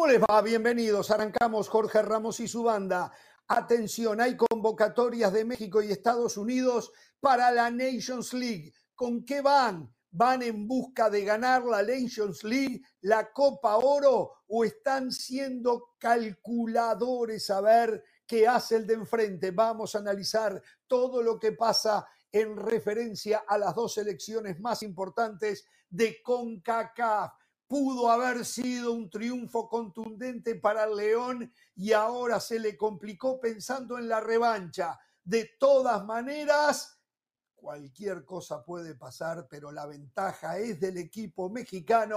¿Cómo les va? Bienvenidos. Arrancamos Jorge Ramos y su banda. Atención, hay convocatorias de México y Estados Unidos para la Nations League. ¿Con qué van? ¿Van en busca de ganar la Nations League, la Copa Oro o están siendo calculadores a ver qué hace el de enfrente? Vamos a analizar todo lo que pasa en referencia a las dos elecciones más importantes de CONCACAF pudo haber sido un triunfo contundente para el León y ahora se le complicó pensando en la revancha. De todas maneras, cualquier cosa puede pasar, pero la ventaja es del equipo mexicano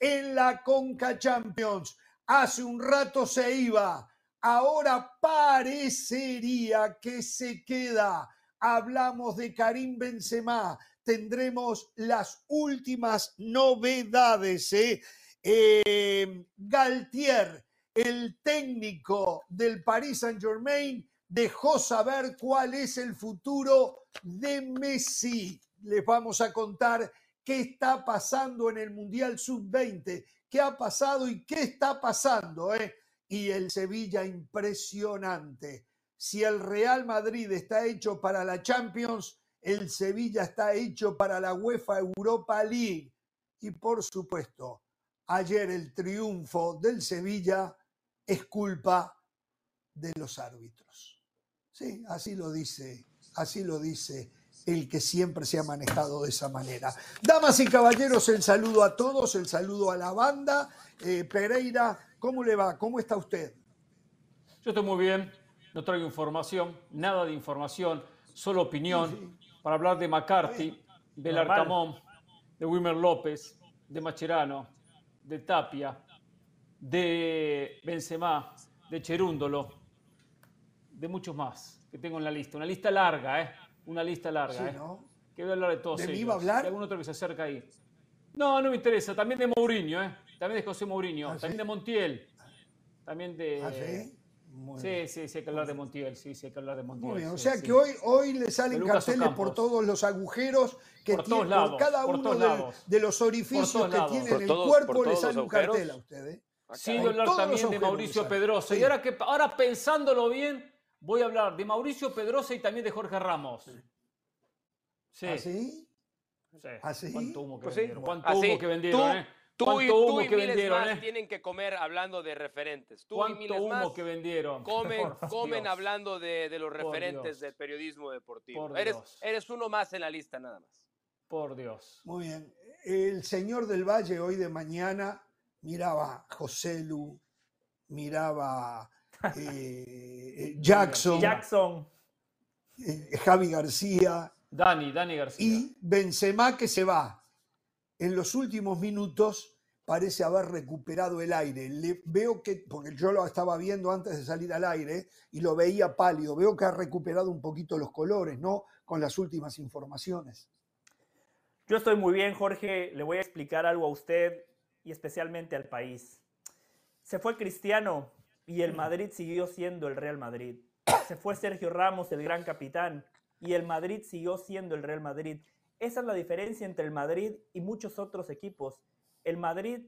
en la Conca Champions. Hace un rato se iba, ahora parecería que se queda. Hablamos de Karim Benzema, tendremos las últimas novedades. ¿eh? Eh, Galtier, el técnico del Paris Saint Germain, dejó saber cuál es el futuro de Messi. Les vamos a contar qué está pasando en el Mundial Sub-20, qué ha pasado y qué está pasando. ¿eh? Y el Sevilla impresionante. Si el Real Madrid está hecho para la Champions, el Sevilla está hecho para la UEFA Europa League. Y por supuesto, ayer el triunfo del Sevilla es culpa de los árbitros. Sí, así lo dice, así lo dice el que siempre se ha manejado de esa manera. Damas y caballeros, el saludo a todos, el saludo a la banda. Eh, Pereira, ¿cómo le va? ¿Cómo está usted? Yo estoy muy bien, no traigo información, nada de información, solo opinión para hablar de McCarthy, de Arcamón, de Wilmer López, de Macherano, de Tapia, de Benzema, de Cherúndolo, de muchos más que tengo en la lista. Una lista larga, ¿eh? Una lista larga, ¿eh? ¿no? Que voy a hablar de todos ¿De ellos. iba a hablar? algún otro que se acerca ahí. No, no me interesa. También de Mourinho, ¿eh? También de José Mourinho. ¿Ah, también de Montiel. También de... ¿Ah, sí? Sí, sí, sí, hay que hablar de Montiel, sí, sí, hay que hablar de Montiel. Muy bien, o sí, sea sí. que hoy, hoy le salen carteles por todos los agujeros que Por tiene, todos lados, cada por uno todos de, lados. de los orificios Por que lados. tiene Por en el todos- cuerpo por le sale un cartel a usted. ¿eh? Sí, Por voy a hablar también de Mauricio. Pedrosa. Sí. Y ahora, que, ahora pensándolo bien, voy a hablar de Mauricio Pedrosa y también de Jorge Ramos. Sí. ¿Así? sí. ¿Así? ¿Cuánto humo que Pues sí. vendieron? ¿Cuánto Así, humo que vendieron, eh? Tú y, ¿Cuánto tú humo y que miles vendieron, más eh? tienen que comer hablando de referentes. Tú y ¿Cuánto miles humo más que vendieron? comen, comen hablando de, de los Por referentes Dios. del periodismo deportivo. Por Eres, eres uno más en la lista nada más. Por Dios. Muy bien. El señor del Valle hoy de mañana miraba a José Lu, miraba eh, Jackson, Jackson. eh, Javi García Dani, Dani García. y Benzema que se va. En los últimos minutos parece haber recuperado el aire. Le veo que, porque yo lo estaba viendo antes de salir al aire y lo veía pálido, veo que ha recuperado un poquito los colores, ¿no? Con las últimas informaciones. Yo estoy muy bien, Jorge. Le voy a explicar algo a usted y especialmente al país. Se fue Cristiano y el Madrid siguió siendo el Real Madrid. Se fue Sergio Ramos, el gran capitán, y el Madrid siguió siendo el Real Madrid. Esa es la diferencia entre el Madrid y muchos otros equipos. El Madrid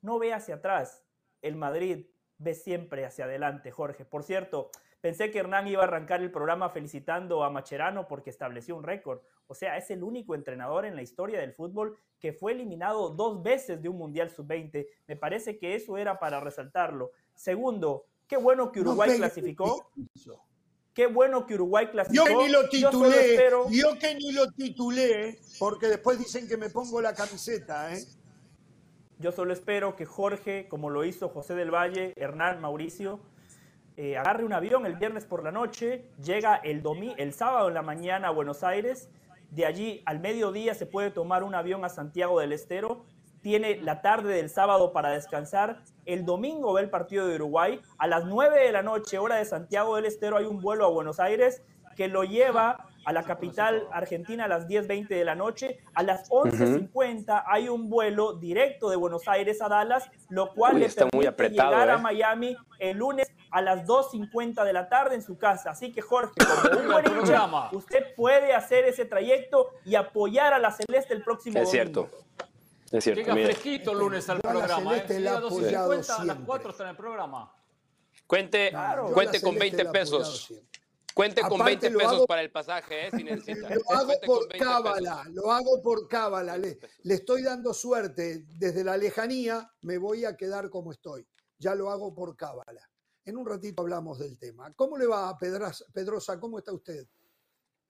no ve hacia atrás, el Madrid ve siempre hacia adelante, Jorge. Por cierto, pensé que Hernán iba a arrancar el programa felicitando a Macherano porque estableció un récord. O sea, es el único entrenador en la historia del fútbol que fue eliminado dos veces de un Mundial Sub-20. Me parece que eso era para resaltarlo. Segundo, qué bueno que Uruguay No clasificó. Qué bueno que Uruguay Yo clasificó. que ni lo Yo titulé, espero- yo que ni lo titulé, porque después dicen que me pongo la camiseta, ¿eh? Yo solo espero que Jorge, como lo hizo José del Valle, Hernán, Mauricio, eh, agarre un avión el viernes por la noche, llega el, domi el sábado en la mañana a Buenos Aires, de allí al mediodía se puede tomar un avión a Santiago del Estero, tiene la tarde del sábado para descansar, el domingo ve el partido de Uruguay, a las 9 de la noche, hora de Santiago del Estero, hay un vuelo a Buenos Aires que lo lleva a la capital argentina a las 10.20 de la noche. A las 11.50 hay un vuelo directo de Buenos Aires a Dallas, lo cual Uy, le está muy permite apretado, llegar a ¿eh? Miami el lunes a las 2.50 de la tarde en su casa. Así que Jorge, como un buen hincha, usted puede hacer ese trayecto y apoyar a la Celeste el próximo Es domingo. cierto. Es cierto. Llega mira. fresquito el lunes al programa. ¿eh? Llega a 12.50, apoyado a las siempre. 4 está en el programa. Cuente, la cuente con Celeste 20 la he apoyado pesos. Cuente con Aparte, 20 lo pesos hago- para el pasaje, ¿eh? Si necesita. Lo hago Cuente por 20 cábala, pesos. lo hago por cábala. Le, le estoy dando suerte. Desde la lejanía me voy a quedar como estoy. Ya lo hago por cábala. En un ratito hablamos del tema. ¿Cómo le va a Pedrosa? ¿Cómo está usted?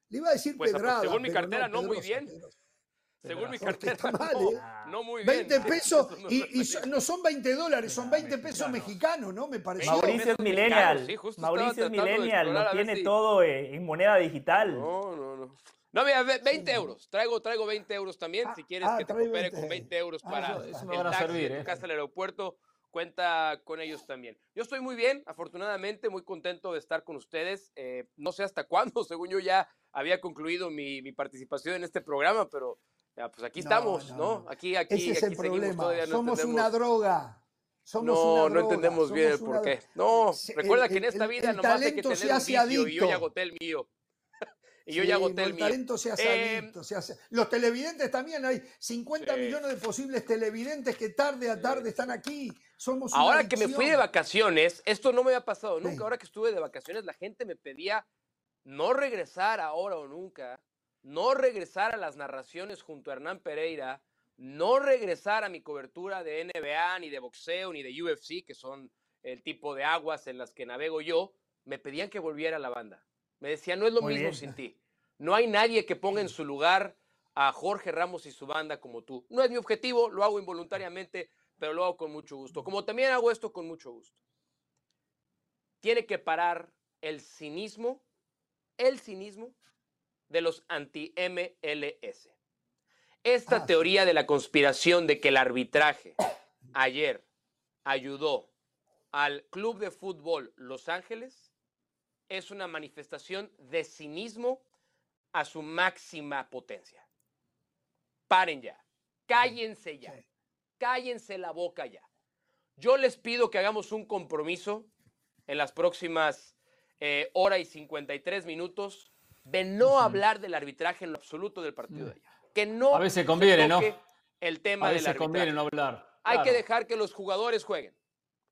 Le iba a decir Pues, Pedrada. según mi cartera, no muy bien. Pedrosa. Según mi cartera, está mal, no, ¿eh? no muy bien. 20 pesos Eso y, y no son 20 dólares, son 20 pesos mexicanos, ¿no? Me pareció. Mauricio es pesos millennial. sí, Mauricio es millennial, lo tiene si- todo eh, en moneda digital. No, no, no. No, mira, ve- 20 euros. Traigo, traigo 20 euros también. Ah, si quieres ah, que te coopere 20. con 20 euros Ah, para eso- eso me el taxi servir, de tu ¿eh? casa al aeropuerto, cuenta con ellos también. Yo estoy muy bien, afortunadamente, muy contento de estar con ustedes. Eh, no sé hasta cuándo, según yo ya había concluido mi, mi participación en este programa, pero ya, pues aquí estamos, no, ¿no? no. Aquí, aquí, Ese es aquí el problema. todavía no Somos entendemos- una droga. Somos no, una no entendemos bien el somos una por qué. droga. No, Se- recuerda el- que en esta el- vida el nomás hay que talento tener se un hace vicio y yo ya agoté el mío. y yo Sí, ya agoté el el mío. talento se hace Eh, adicto, se hace- Los televidentes también, hay 50 Sí. millones de posibles televidentes que tarde a tarde están aquí. Somos una Ahora que me fui de vacaciones, esto no me había pasado nunca. Ahora que estuve de vacaciones, la gente me pedía no regresar ahora o nunca, no regresar a las narraciones junto a Hernán Pereira, no regresar a mi cobertura de NBA, ni de boxeo, ni de UFC, que son el tipo de aguas en las que navego yo. Me pedían que volviera a la banda. Me decían, no es lo Muy mismo bien. sin ti. No hay nadie que ponga en su lugar a Jorge Ramos y su banda como tú. No es mi objetivo, lo hago involuntariamente, pero lo hago con mucho gusto. Como también hago esto con mucho gusto. Tiene que parar el cinismo, el cinismo de los anti-MLS. Esta Ah, sí. teoría de la conspiración de que el arbitraje ayer ayudó al Club de Fútbol Los Ángeles es una manifestación de cinismo a su máxima potencia. Paren ya, cállense ya, Sí. cállense la boca ya. Yo les pido que hagamos un compromiso en las próximas eh, hora y 53 minutos de no hablar del arbitraje en lo absoluto del partido de ayer. Que no A veces conviene, ¿no? el tema A veces conviene no hablar. Hay que Claro. dejar que los jugadores jueguen.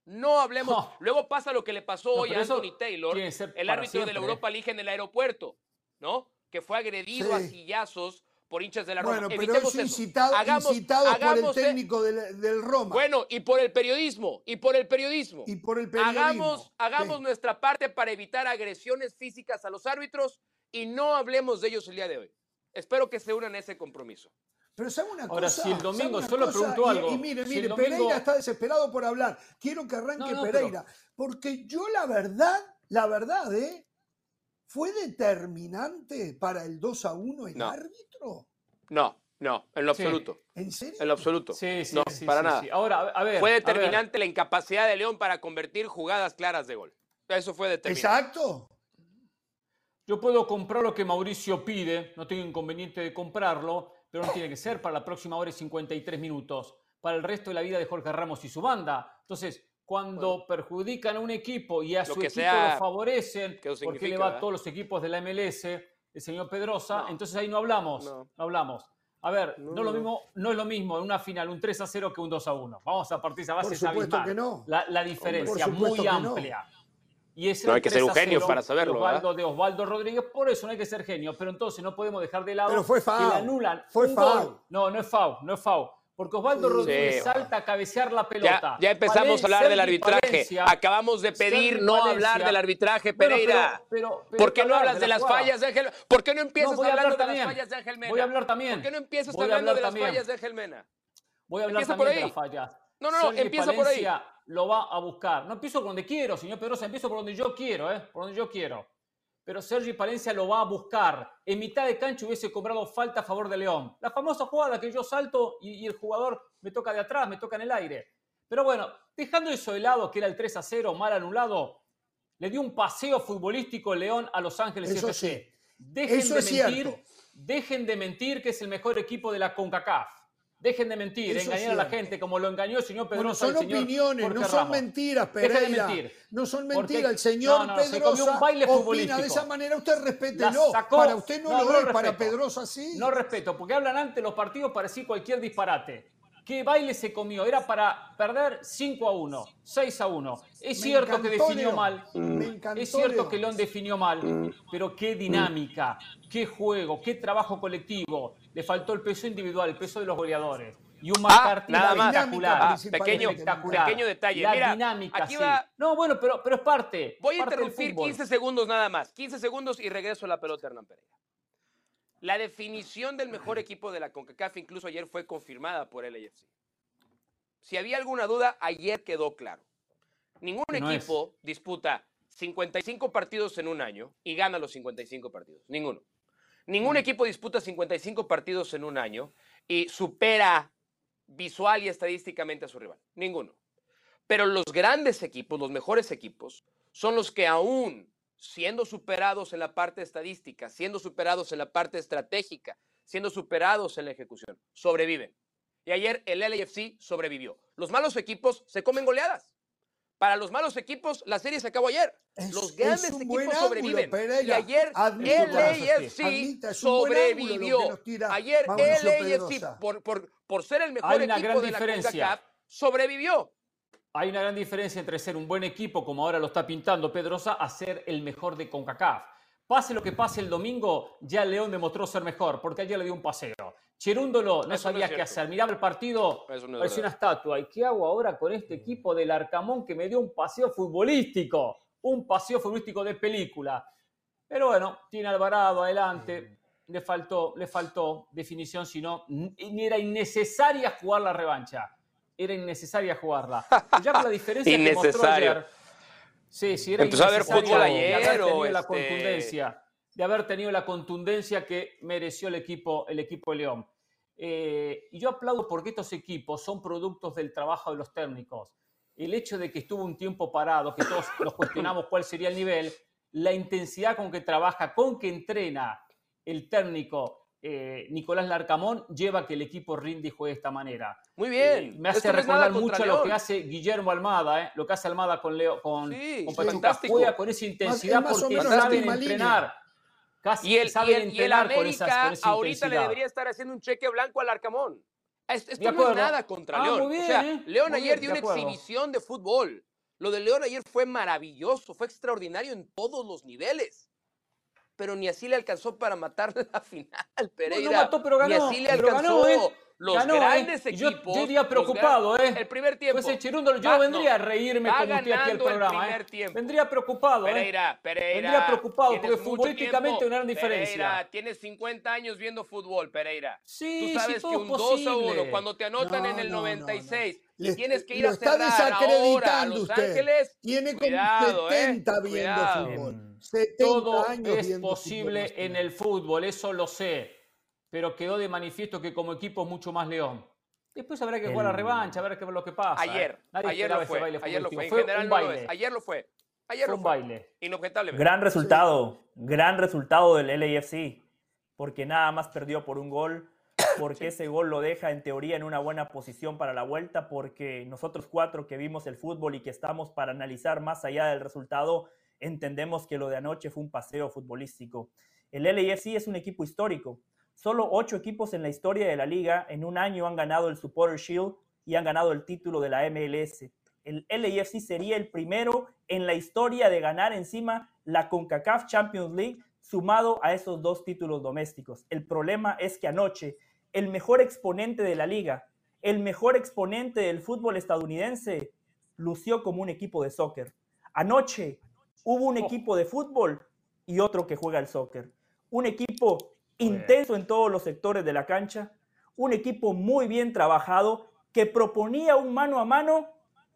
No hablemos. No. Luego pasa lo que le pasó No, hoy a Anthony Taylor, el árbitro de siempre, la ¿eh? Europa League en el aeropuerto, ¿no? Que fue agredido a Sí. sillazos por hinchas de la Roma. Bueno, pero Evitemos eso. incitado, Hagamos- incitado por el hagamos e- técnico del, del Roma Bueno, y por el periodismo, y por el periodismo. y por el periodismo. Hagamos, hagamos Sí. nuestra parte para evitar agresiones físicas a los árbitros y no hablemos de ellos el día de hoy. Espero que se unan a ese compromiso. Pero sabe una Ahora, cosa. si el ¿sabe domingo, solo cosa? pregunto Y- algo, Y, mire, si mire, domingo- Pereira está desesperado por hablar. Quiero que arranque No, no, pero- Pereira. Porque yo la verdad, la verdad, ¿eh? ¿Fue determinante para el 2 a 1 el No. árbitro? No, no, en lo Sí. absoluto. ¿En serio? En lo absoluto. Sí, sí, no, sí, para sí, nada. sí. Ahora, a- ver. Fue ver. determinante la incapacidad de León para convertir jugadas claras de gol. Eso fue determinante. Exacto. Yo puedo comprar lo que Mauricio pide, no tengo inconveniente de comprarlo, pero no tiene que ser para la próxima hora y 53 minutos, para el resto de la vida de Jorge Ramos y su banda. Entonces, cuando perjudican a un equipo y a su que equipo sea lo favorecen, que porque le va a ¿verdad? todos los equipos de la MLS, el señor Pedrosa, No. entonces ahí no hablamos, No. no, hablamos. A ver, No, no, lo mismo, no es lo mismo en una final un 3 a 0 que un 2 a 1. Vamos a partir de esa base Por es supuesto abismal. que no. La, la diferencia Por supuesto muy que no. amplia. Y ese No hay que ser 3 un genio 0 para saberlo, de. Osvaldo, de Osvaldo Rodríguez, por eso no hay que ser genio. Pero entonces no podemos dejar de lado Pero fue que foul. le anulan Fue un foul. gol. No, no es foul, no es foul. Porque Osvaldo Sí. Rodríguez Sí. salta a cabecear la pelota. Ya, ya empezamos Valen- a hablar del arbitraje. Acabamos de pedir no hablar del arbitraje, Pereira. pero- pero- pero ¿Por qué que no hablas de, la las jugada. fallas de Ángel? ¿Por qué no empiezas No, hablando hablar de también. las fallas de Ángel Mena? Voy a hablar también. ¿Por qué no empiezas Voy a hablando hablar de las también. fallas de Ángel Mena? Voy a hablar Empieza por también de las fallas. No, no, no, empieza por ahí. Lo va a buscar. No empiezo por donde quiero, señor Pedrosa, empiezo por donde yo quiero, ¿eh? Por donde yo quiero. Pero Sergi Palencia lo va a buscar. En mitad de cancha hubiese cobrado falta a favor de León. La famosa jugada que yo salto y, y el jugador me toca de atrás, me toca en el aire. Pero bueno, dejando eso de lado, que era el 3 a 0, mal anulado, le dio un paseo futbolístico León a Los Ángeles Eso FC. sí. Dejen Eso de mentir, cierto. dejen de mentir que es el mejor equipo de la CONCACAF. Dejen de mentir, Eso engañar a la gente como lo engañó el señor Bueno, Pedrosa. son y el señor opiniones, Jorge no son Ramos. mentiras, Deje de Pereira. mentir. No son Porque- mentiras. El señor No, no, no, se Pedrosa comió un baile opina de esa manera. Usted respételo. sacó- Para usted no, no, lo no es, para. Pedrosa sí. No respeto, porque hablan antes los partidos para decir cualquier disparate. qué baile se comió. Era para perder 5 a 1, 6 a 1. Es cierto que definió mal. es cierto que León definió mal, pero qué dinámica, qué juego, qué trabajo colectivo. Le faltó el peso individual, el peso de los goleadores. Y un McCarthy ah, nada más. espectacular. Ah, pequeño, pequeño detalle. La dinámica, sí. No, bueno, pero, pero es parte. Voy a interrumpir 15 segundos nada más. 15 segundos y regreso a la pelota, Hernán Pereira. La definición del mejor equipo de la CONCACAF incluso ayer fue confirmada por el AFC. Si había alguna duda, ayer quedó claro. Ningún equipo disputa 55 partidos en un año y gana los 55 partidos. Ninguno. Ningún equipo disputa 55 partidos en un año y supera visual y estadísticamente a su rival. Ninguno. Pero los grandes equipos, los mejores equipos, son los que aún siendo superados en la parte estadística, siendo superados en la parte estratégica, siendo superados en la ejecución, sobreviven. Y ayer el LAFC sobrevivió. Los malos equipos se comen goleadas. Para los malos equipos, la serie se acabó ayer. los grandes equipos sobreviven. y ayer el LAFC sobrevivió. Ayer el LAFC, por, por, por, ser el mejor equipo de la CONCACAF, sobrevivió. Hay una gran diferencia entre ser un buen equipo, como ahora lo está pintando Pedrosa, a ser el mejor de CONCACAF. Pase lo que pase el domingo, ya León demostró ser mejor, porque ayer le dio un paseo. Cherúndolo no sabía qué hacer. Miraba el partido, parecía una estatua. ¿Y qué hago ahora con este equipo del Arcamón que me dio un paseo futbolístico? Un paseo futbolístico de película. Pero bueno, tiene Alvarado adelante. Le faltó, le faltó definición, si no, era innecesaria jugar la revancha era innecesaria jugarla. Ya con la diferencia que mostró ayer. Sí, sí, era Empezó a ver fútbol ayer o la este contundencia, de haber tenido la contundencia que mereció el equipo, el equipo de León. Eh, y yo aplaudo porque estos equipos son productos del trabajo de los técnicos. El hecho de que estuvo un tiempo parado, que todos nos cuestionamos cuál sería el nivel, la intensidad con que trabaja, con que entrena el técnico eh, Nicolás Larcamón lleva que el equipo rinde y juegue de esta manera. Muy bien. Eh, me hace recordar mucho lo que hace Guillermo Almada, ¿eh? lo que hace Almada con Leo, con, Pachuca. Juega con esa intensidad porque saben entrenar. Casi y el, saben y el, América ahorita le debería estar haciendo un cheque blanco al Arcamón. Esto no es nada contra ah, León. o sea, León ayer dio una exhibición de fútbol. Lo de León ayer fue maravilloso, fue extraordinario en todos los niveles pero ni así le alcanzó para matar la final, Pereira. No, mató, pero ganó. Ni así le alcanzó. ¿eh? Los grandes Yo, equipos. Yo, iría preocupado, ¿eh? El primer tiempo. Pues Cherundo, yo vendría a reírme como usted aquí al programa. ¿eh? Vendría preocupado, ¿eh? Pereira, Pereira. Vendría preocupado porque futbolísticamente una gran diferencia. Pereira, tienes 50 años viendo fútbol, Pereira. Sí, Tú sabes sí, que un 2 a 1, cuando te anotan en el 96 y tienes que ir a cerrar está desacreditando ahora a Los usted. Ángeles. Tiene como cuidado, 70 eh, viendo cuidado. fútbol. 70 Todo años es posible fútbol, en el fútbol, eso lo sé. Pero quedó de manifiesto que como equipo es mucho más León. Después habrá que jugar la revancha, habrá que ver lo que pasa. Ayer, ¿eh? ayer lo fue. Ayer lo fue. En general no lo es. Ayer lo fue. Ayer fue lo un baile. Inobjetablemente. Gran resultado, gran resultado del LAFC, porque nada más perdió por un gol, porque ese gol lo deja en teoría en una buena posición para la vuelta, porque nosotros cuatro que vimos el fútbol y que estamos para analizar más allá del resultado, entendemos que lo de anoche fue un paseo futbolístico. El LAFC es un equipo histórico, Solo ocho equipos en la historia de la liga en un año han ganado el Supporter Shield y han ganado el título de la MLS. El LAFC sería el primero en la historia de ganar encima la CONCACAF Champions League sumado a esos dos títulos domésticos. El problema es que anoche el mejor exponente de la liga, el mejor exponente del fútbol estadounidense, lució como un equipo de soccer. Anoche hubo un oh. equipo de fútbol y otro que juega el soccer. Un equipo intenso en todos los sectores de la cancha, un equipo muy bien trabajado que proponía un mano a mano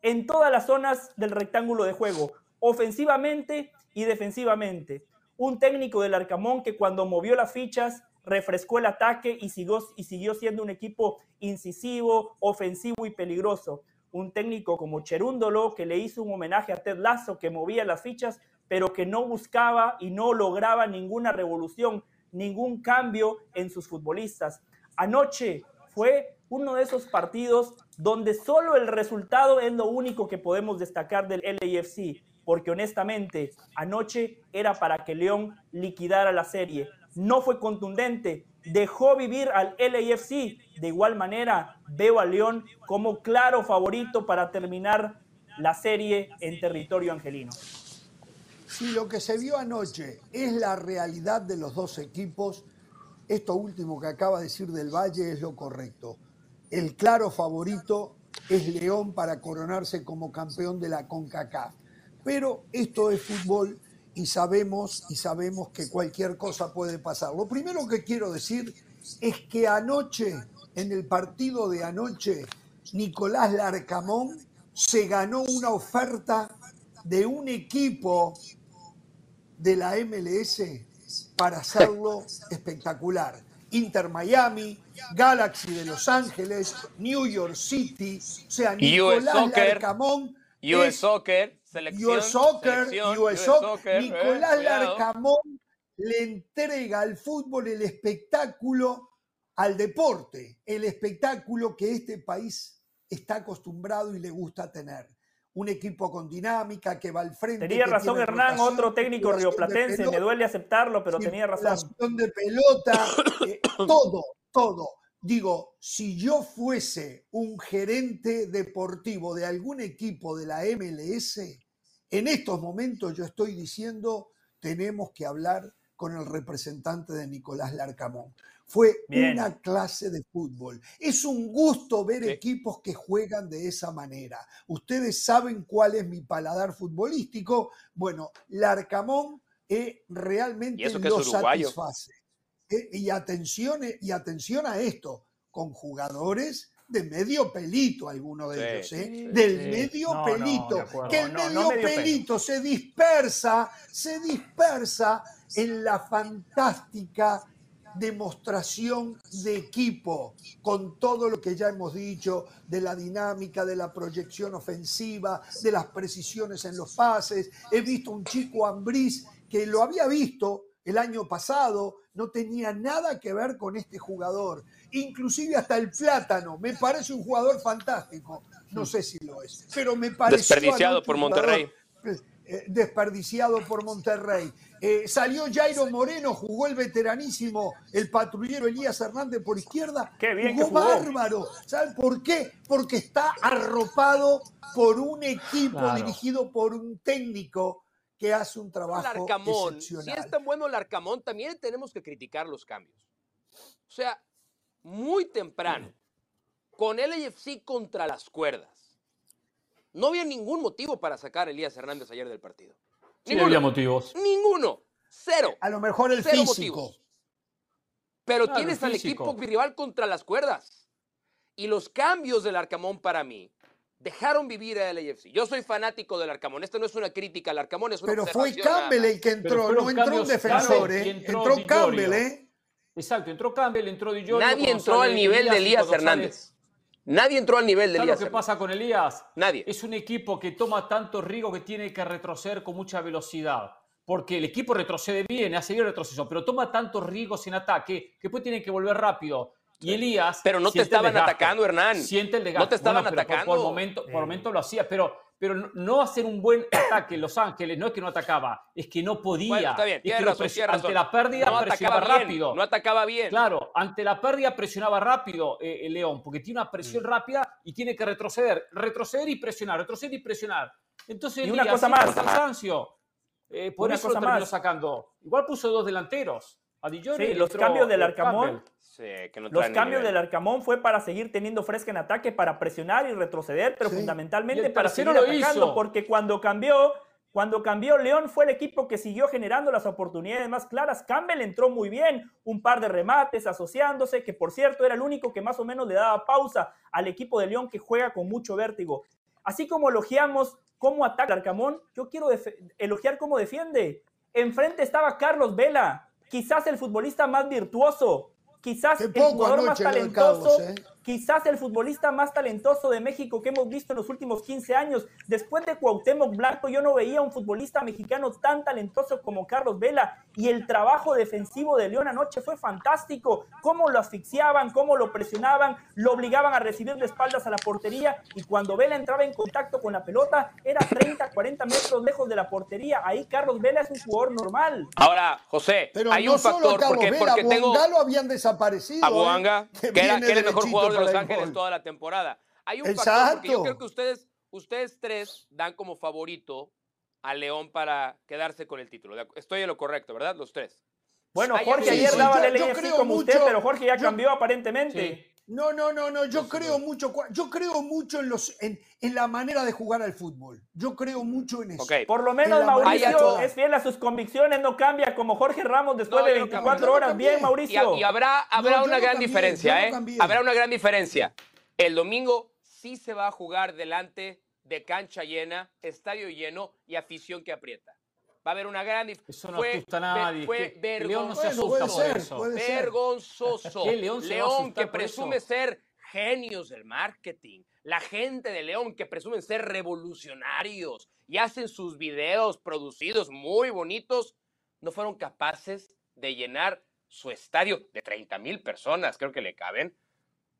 en todas las zonas del rectángulo de juego, ofensivamente y defensivamente. Un técnico del Arcamón que cuando movió las fichas refrescó el ataque y siguió, siendo un equipo incisivo, ofensivo y peligroso. Un técnico como Cherúndolo que le hizo un homenaje a Ted Lasso que movía las fichas pero que no buscaba y no lograba ninguna revolución, ningún cambio en sus futbolistas. Anoche fue uno de esos partidos donde solo el resultado es lo único que podemos destacar del LAFC, porque honestamente anoche era para que León liquidara la serie. No fue contundente, dejó vivir al LAFC. De igual manera, veo a León como claro favorito para terminar la serie en territorio angelino. Si lo que se vio anoche es la realidad de los dos equipos, esto último que acaba de decir del Valle es lo correcto. El claro favorito es León para coronarse como campeón de la CONCACAF. Pero esto es fútbol y sabemos y sabemos que cualquier cosa puede pasar. Lo primero que quiero decir es que anoche, en el partido de anoche, Nicolás Larcamón se ganó una oferta de un equipo de la MLS para hacerlo espectacular. Inter Miami, Galaxy de Los Ángeles, New York City, o sea, Nicolás Larcamón US Soccer, selección, US Soccer, US Soccer, Nicolás Larcamón le entrega al fútbol el espectáculo al deporte, el espectáculo que este país está acostumbrado y le gusta tener. Un equipo con dinámica que va al frente. Tenía razón Hernán, otro técnico rioplatense, me duele aceptarlo, pero tenía razón. de pelota, eh, todo, todo. Digo, si yo fuese un gerente deportivo de algún equipo de la MLS, en estos momentos yo estoy diciendo, tenemos que hablar con el representante de Nicolás Larcamón. Fue una clase de fútbol. Es un gusto ver equipos que juegan de esa manera. Ustedes saben cuál es mi paladar futbolístico. Bueno, Larcamón eh, realmente lo satisface. Eh, y, atención, eh, y atención a esto, con jugadores de medio pelito, alguno de ellos, ¿eh? del medio pelito, que el medio, pelito se dispersa, se dispersa en la fantástica demostración de equipo, con todo lo que ya hemos dicho de la dinámica, de la proyección ofensiva, de las precisiones en los pases. He visto un chico Ambriz que lo había visto el año pasado, no tenía nada que ver con este jugador. Inclusive hasta el plátano, me parece un jugador fantástico. No sé si lo es, pero me parece... Desperdiciado por Monterrey. Eh, desperdiciado por Monterrey. Eh, salió Jairo Moreno, jugó el veteranísimo, el patrullero Elías Hernández por izquierda. Qué bien jugó, bárbaro. ¿Saben por qué? Porque está arropado por un equipo dirigido por un técnico que hace un trabajo excepcional. Si es tan bueno el Arcamón, también tenemos que criticar los cambios. O sea, muy temprano, con el AFC contra las cuerdas no había ningún motivo para sacar a Elías Hernández ayer del partido. Sí había motivos. Ninguno. Cero. A lo mejor el físico. Pero tienes al equipo rival contra las cuerdas. Y los cambios del Arcamón para mí dejaron vivir a LAFC. Yo soy fanático del Arcamón. Esto no es una crítica al Arcamón, es una Pero fue Campbell el que entró, no entró un defensor, ¿eh? Entró, Campbell, ¿eh? Exacto, entró Campbell, entró Di Nadie entró al nivel de Elías Hernández. Nadie entró al nivel de Elías. lo que pasa con Elías? Nadie. Es un equipo que toma tanto riesgo que tiene que retroceder con mucha velocidad. Porque el equipo retrocede bien, hace bien retroceso, pero toma tantos riesgos en ataque que después tiene que volver rápido. Y Elías. Pero no te estaban atacando, Hernán. Siente el desgaste. No te estaban atacando. Por, momento, por momento lo hacía, pero pero no hacer un buen ataque en Los Ángeles no es que no atacaba, es que no podía. está bien, es que ante la pérdida presionaba rápido. No atacaba bien. Claro, ante la pérdida presionaba rápido eh, el León, porque tiene una presión mm. rápida y tiene que retroceder, retroceder y presionar, retroceder y presionar. Entonces, y una cosa más, cansancio. Eh, por eso lo terminó sacando. Igual puso dos delanteros. Sí, los cambios del Arcamón los cambios del Arcamón fue para seguir teniendo fresca en ataque, para presionar y retroceder, pero fundamentalmente para seguir atacando, porque cuando cambió, cuando cambió León fue el equipo que siguió generando las oportunidades más claras. Campbell entró muy bien, un par de remates asociándose, que por cierto era el único que más o menos le daba pausa al equipo de León que juega con mucho vértigo. Así como elogiamos cómo ataca Arcamón, yo quiero elogiar cómo defiende. Enfrente estaba Carlos Vela, quizás el futbolista más virtuoso, quizás el jugador más talentoso, ¿eh? Quizás el futbolista más talentoso de México que hemos visto en los últimos 15 años. Después de Cuauhtémoc Blanco, yo no veía un futbolista mexicano tan talentoso como Carlos Vela y el trabajo defensivo de León anoche fue fantástico. Cómo lo asfixiaban, cómo lo presionaban, lo obligaban a recibir de espaldas a la portería y cuando Vela entraba en contacto con la pelota era 30, 40 metros lejos de la portería. Ahí Carlos Vela es un jugador normal. Ahora, José, Pero hay no un solo factor Carlos porque, Vela, porque tengo lo habían desaparecido. a ¿eh? Boanga, que, era, que era el mejor jugador de Los Ángeles toda la temporada. Hay un factor porque yo Exacto. creo que ustedes, ustedes tres dan como favorito a León para quedarse con el título. Estoy en lo correcto, ¿verdad? Los tres. Bueno, Jorge ayer sí, daba el creo como usted, mucho- pero Jorge ya yo- cambió aparentemente. Sí. No, no, no, no. Yo creo mucho. Yo creo mucho en los en, en la manera de jugar al fútbol. Yo creo mucho en eso. Por lo menos Mauricio es fiel a sus convicciones, no cambia como Jorge Ramos después No, de yo no 24 cambié, yo no horas. cambié. Bien, Mauricio. y habrá, habrá una gran cambié, diferencia, ¿eh? Habrá una gran diferencia. El domingo sí se va a jugar delante de cancha llena, estadio lleno y afición que aprieta. Va a haber una gran diferencia. Eso no asusta a nadie. Fue que- que León no se vergonzoso. Asusta por ser, eso. Vergonzoso. ¿Qué León que presume eso? ser genios del marketing. La gente de León que presumen ser revolucionarios y hacen sus videos producidos muy bonitos, no fueron capaces de llenar su estadio de 30 mil personas, creo que le caben.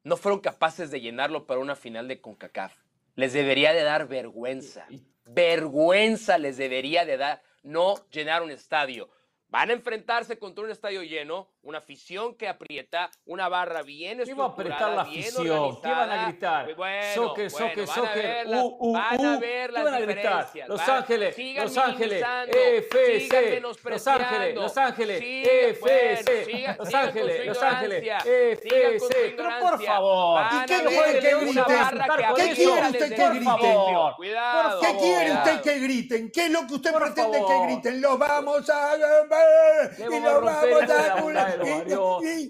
No fueron capaces de llenarlo para una final de CONCACAF. Les debería de dar vergüenza. Vergüenza les debería de dar no llenar un estadio. Van a enfrentarse contra un estadio lleno, una afición que aprieta, una barra bien ¿Qué va a estructurada, apretar la afición? ¿Qué van a gritar? Bueno, soccer, bueno, soccer, van a soccer. ver las- Uh, uh, van a ver ¿Qué las van a gritar? diferencias. Los Ángeles, sigan Los Ángeles, FC, Los Ángeles, Los Ángeles, FC, bueno, sigan- Los Ángeles, Los Ángeles, FC. Pero por favor, ¿Y qué quiere que griten? ¿Qué quiere usted que griten? ¿Qué quiere usted que griten? ¿Qué es lo que usted pretende que griten? Lo vamos a y lo vamos a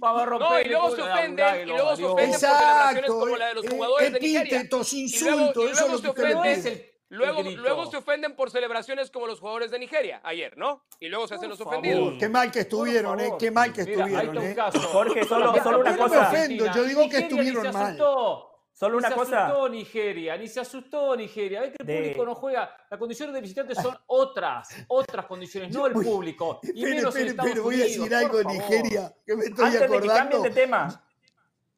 Vamos a romper y luego se ofenden, de y luego se ofenden por celebraciones Exacto, como la de los eh, jugadores de Nigeria. epítetos, Y luego- insultos, eso es lo se que Luego, luego se ofenden por celebraciones como los jugadores de Nigeria ayer, ¿no? Y luego se hacen Por los favor. ofendidos. Qué mal que estuvieron, eh, qué mal que Mira, estuvieron, eh. caso. Jorge, solo- solo una yo no me cosa. ofendo, yo digo que Nigeria ni estuvieron mal. asustó. Solo Ni una se cosa. asustó Nigeria, ni se asustó Nigeria. Ve que el De- público no juega. Las condiciones de visitantes son otras, otras condiciones, no el público. Y Espere, menos en Estados voy a decir algo de. Nigeria que me estoy Antes de que acordando. de tema,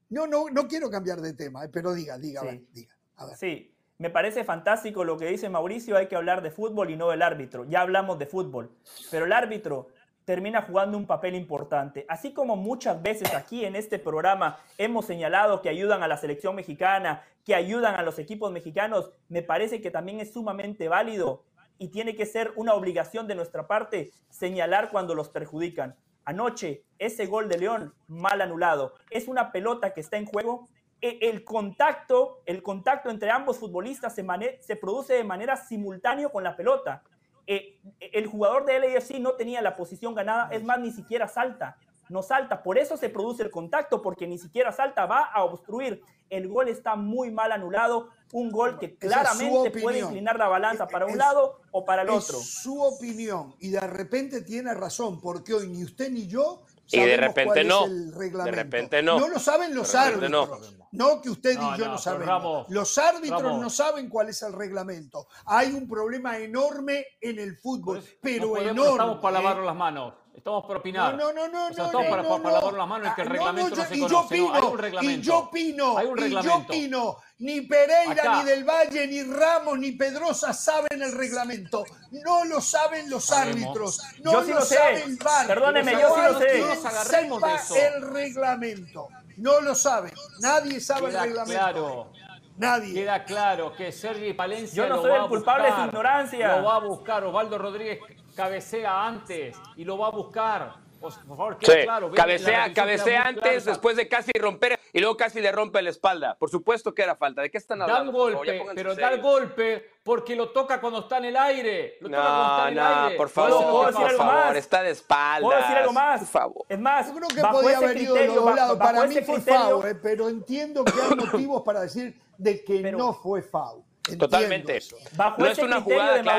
No, no, no quiero cambiar de tema, eh, pero diga, diga, Sí. a ver, diga. A ver. sí, me parece fantástico lo que dice Mauricio, hay que hablar de fútbol y no del árbitro. Ya hablamos de fútbol, pero el árbitro termina jugando un papel importante. Así como muchas veces aquí en este programa hemos señalado que ayudan a la selección mexicana, que ayudan a los equipos mexicanos, me parece que también es sumamente válido y tiene que ser una obligación de nuestra parte señalar cuando los perjudican. Anoche, ese gol de León, mal anulado. Es una pelota que está en juego. E- El contacto, el contacto entre ambos futbolistas se, se produce de manera simultánea con la pelota. Eh, el jugador de LAFC no tenía la posición ganada, es más, ni siquiera salta. No salta, por eso se produce el contacto, porque ni siquiera salta, va a obstruir. El gol está muy mal anulado, un gol que es claramente puede inclinar la balanza para un Es- lado o para el Es otro. su opinión y de repente tiene razón, porque hoy ni usted ni yo Y de repente cuál es no. el reglamento. De repente no. No lo saben los repente no. árbitros. No. que usted No, y yo no, no, pero sabemos. Ramos, los árbitros Ramos. no saben cuál es el reglamento. Hay un problema enorme en el fútbol, pero no podemos, enorme. estamos para lavarnos las manos. Estamos para opinar. No, no, no, O sea, no, estamos no, para, no, para no. lavarnos las manos y que el Ah, reglamento no, yo- se y yo conoce. no, hay opino, un reglamento. Y yo opino, Hay un y yo reglamento. opino, ni Pereira, Acá. ni Del Valle, ni Ramos, ni Pedrosa saben el reglamento. No lo saben los Sabemos. árbitros. No Yo sí lo lo sé. sabe el VAR. Perdóneme, yo sí lo sé. No nos agarremos de eso. el reglamento. No lo saben. Nadie sabe Queda el reglamento. claro. Nadie. Queda claro que Sergi Palencia Yo no lo soy va el culpable de su ignorancia. Lo va a buscar. Osvaldo Rodríguez cabecea antes y lo va a buscar. Por por favor, Sí, claro. cabecea, cabecea antes, clara. después de casi romper y luego casi le rompe la espalda. Por supuesto que era falta. ¿De qué están Da hablando? el Por favor, ya golpe, pero da el golpe porque lo toca cuando está en el aire. Lo toca cuando No, está en el no, aire. por favor, que ¿Puedo decir por favor, más? está de espaldas. ¿Puedo decir algo más? Por favor. Es más, Yo creo que podía haber ido de bajo Para mí fue criterio- foul, eh, pero entiendo que hay motivos para decir de que Pero- no fue foul. Entiendo Totalmente. eso. Bajo No ese es una criterio jugada de clara.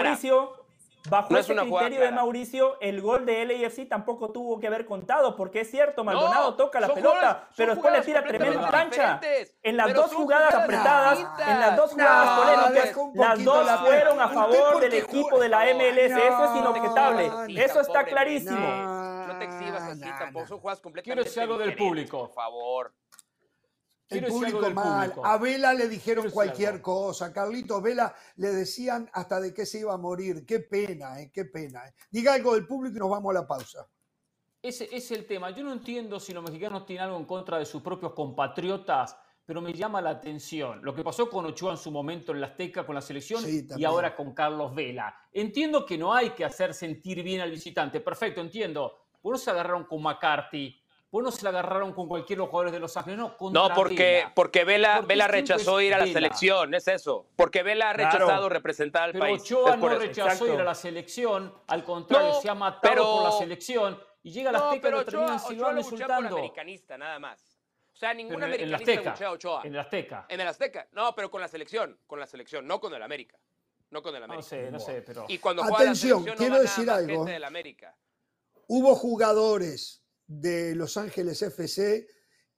Bajo ese criterio de Mauricio, el gol de LAFC tampoco tuvo que haber contado, porque es cierto, Maldonado toca la pelota, pero después le tira tremenda cancha. En las dos jugadas apretadas, en las dos jugadas polémicas, las dos fueron a favor del equipo de la MLS. Eso es inobjetable. Eso está clarísimo. No te exhibas así tampoco. Son jugadas completamente Quiero decir algo del público. Por favor. El público mal. A Vela le dijeron cualquier cosa. Carlito Vela le decían hasta de qué se iba a morir. Qué pena, eh, qué pena. Eh. Diga algo del público y nos vamos a la pausa. Ese es el tema. Yo no entiendo si los mexicanos tienen algo en contra de sus propios compatriotas, pero me llama la atención lo que pasó con Ochoa en su momento en la Azteca con la selección y ahora con Carlos Vela. Entiendo que no hay que hacer sentir bien al visitante. Perfecto, entiendo. Por eso se agarraron con McCarthy pues no se la agarraron con cualquiera de los jugadores de Los Ángeles, no, no porque, Vela. porque Vela, Vela rechazó ir a la selección, es eso. Porque Vela ha rechazado representar al pero país. Ochoa no rechazó ir a la selección, al contrario, se ha matado por la selección y llega a la Azteca y lo terminan silbando insultando. Por americanista, nada más. O sea, ningún americanista en a Ochoa. En el Azteca. En el Azteca. No, pero con la selección, con la selección, no con el América. No con el América. No sé, no sé, pero... Y cuando Atención, juega la selección, quiero no decir algo. Del América. Hubo jugadores de Los Ángeles FC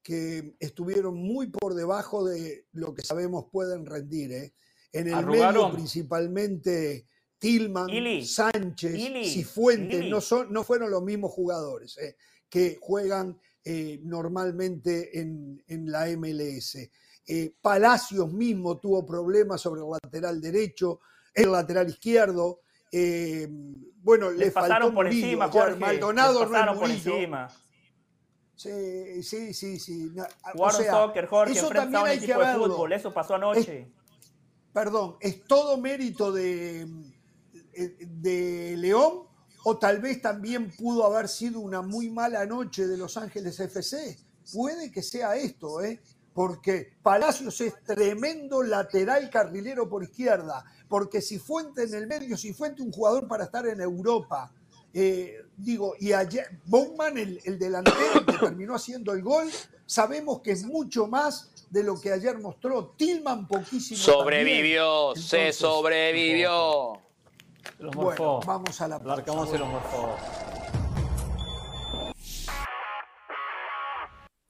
que estuvieron muy por debajo de lo que sabemos pueden rendir. ¿eh? En el medio principalmente Tillman, Sánchez, Cifuentes, no, son, no fueron los mismos jugadores ¿eh? que juegan eh, normalmente en, en, la MLS. Palacios mismo tuvo problemas sobre el lateral derecho, el lateral izquierdo. Eh, bueno, le pasaron por encima, Jorge. Maldonado pasaron por encima. Sí, sí, sí, sí. Jugaron soccer, Jorge, eso también hay equipo que de fútbol, eso pasó anoche. perdón, ¿es todo mérito de, eh, de León o tal vez también pudo haber sido una muy mala noche de Los Ángeles FC? Puede que sea esto, ¿eh? Porque Palacios es tremendo lateral carrilero por izquierda, porque si Fuente en el medio, si Fuente un jugador para estar en Europa, eh, digo, y ayer Bowman, el, delantero que terminó haciendo el gol, sabemos que es mucho más de lo que ayer mostró. Tillman poquísimo. Sobrevivió, se sobrevivió. bueno, vamos a la pausa.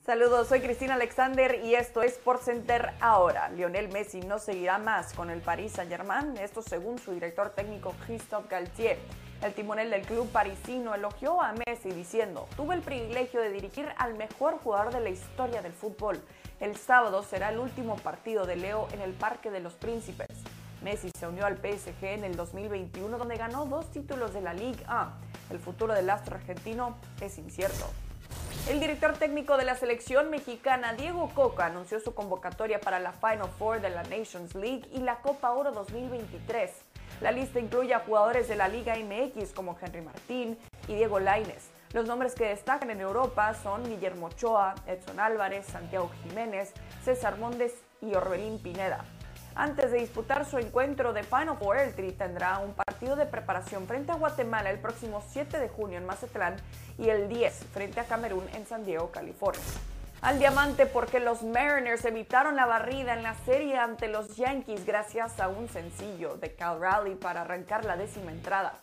Saludos, soy Cristina Alexander y esto es Center ahora. Lionel Messi no seguirá más con el Paris Saint-Germain, esto según su director técnico Christophe Galtier. El timonel del club parisino elogió a Messi diciendo, tuve el privilegio de dirigir al mejor jugador de la historia del fútbol. El sábado será el último partido de Leo en el Parque de los Príncipes. Messi se unió al PSG en el 2021 donde ganó dos títulos de la Ligue 1. El futuro del astro argentino es incierto. El director técnico de la selección mexicana, Diego Coca, anunció su convocatoria para la Final Four de la Nations League y la Copa Oro 2023. La lista incluye a jugadores de la Liga MX como Henry Martín y Diego Laines. Los nombres que destacan en Europa son Guillermo Ochoa, Edson Álvarez, Santiago Jiménez, César Mondes y Orbelín Pineda. Antes de disputar su encuentro de Final Four, el Tri tendrá un partido de preparación frente a Guatemala el próximo 7 de junio en Mazatlán y el 10 frente a Camerún en San Diego, California. Al diamante porque los Mariners evitaron la barrida en la serie ante los Yankees gracias a un sencillo de Cal Raleigh para arrancar la décima entrada.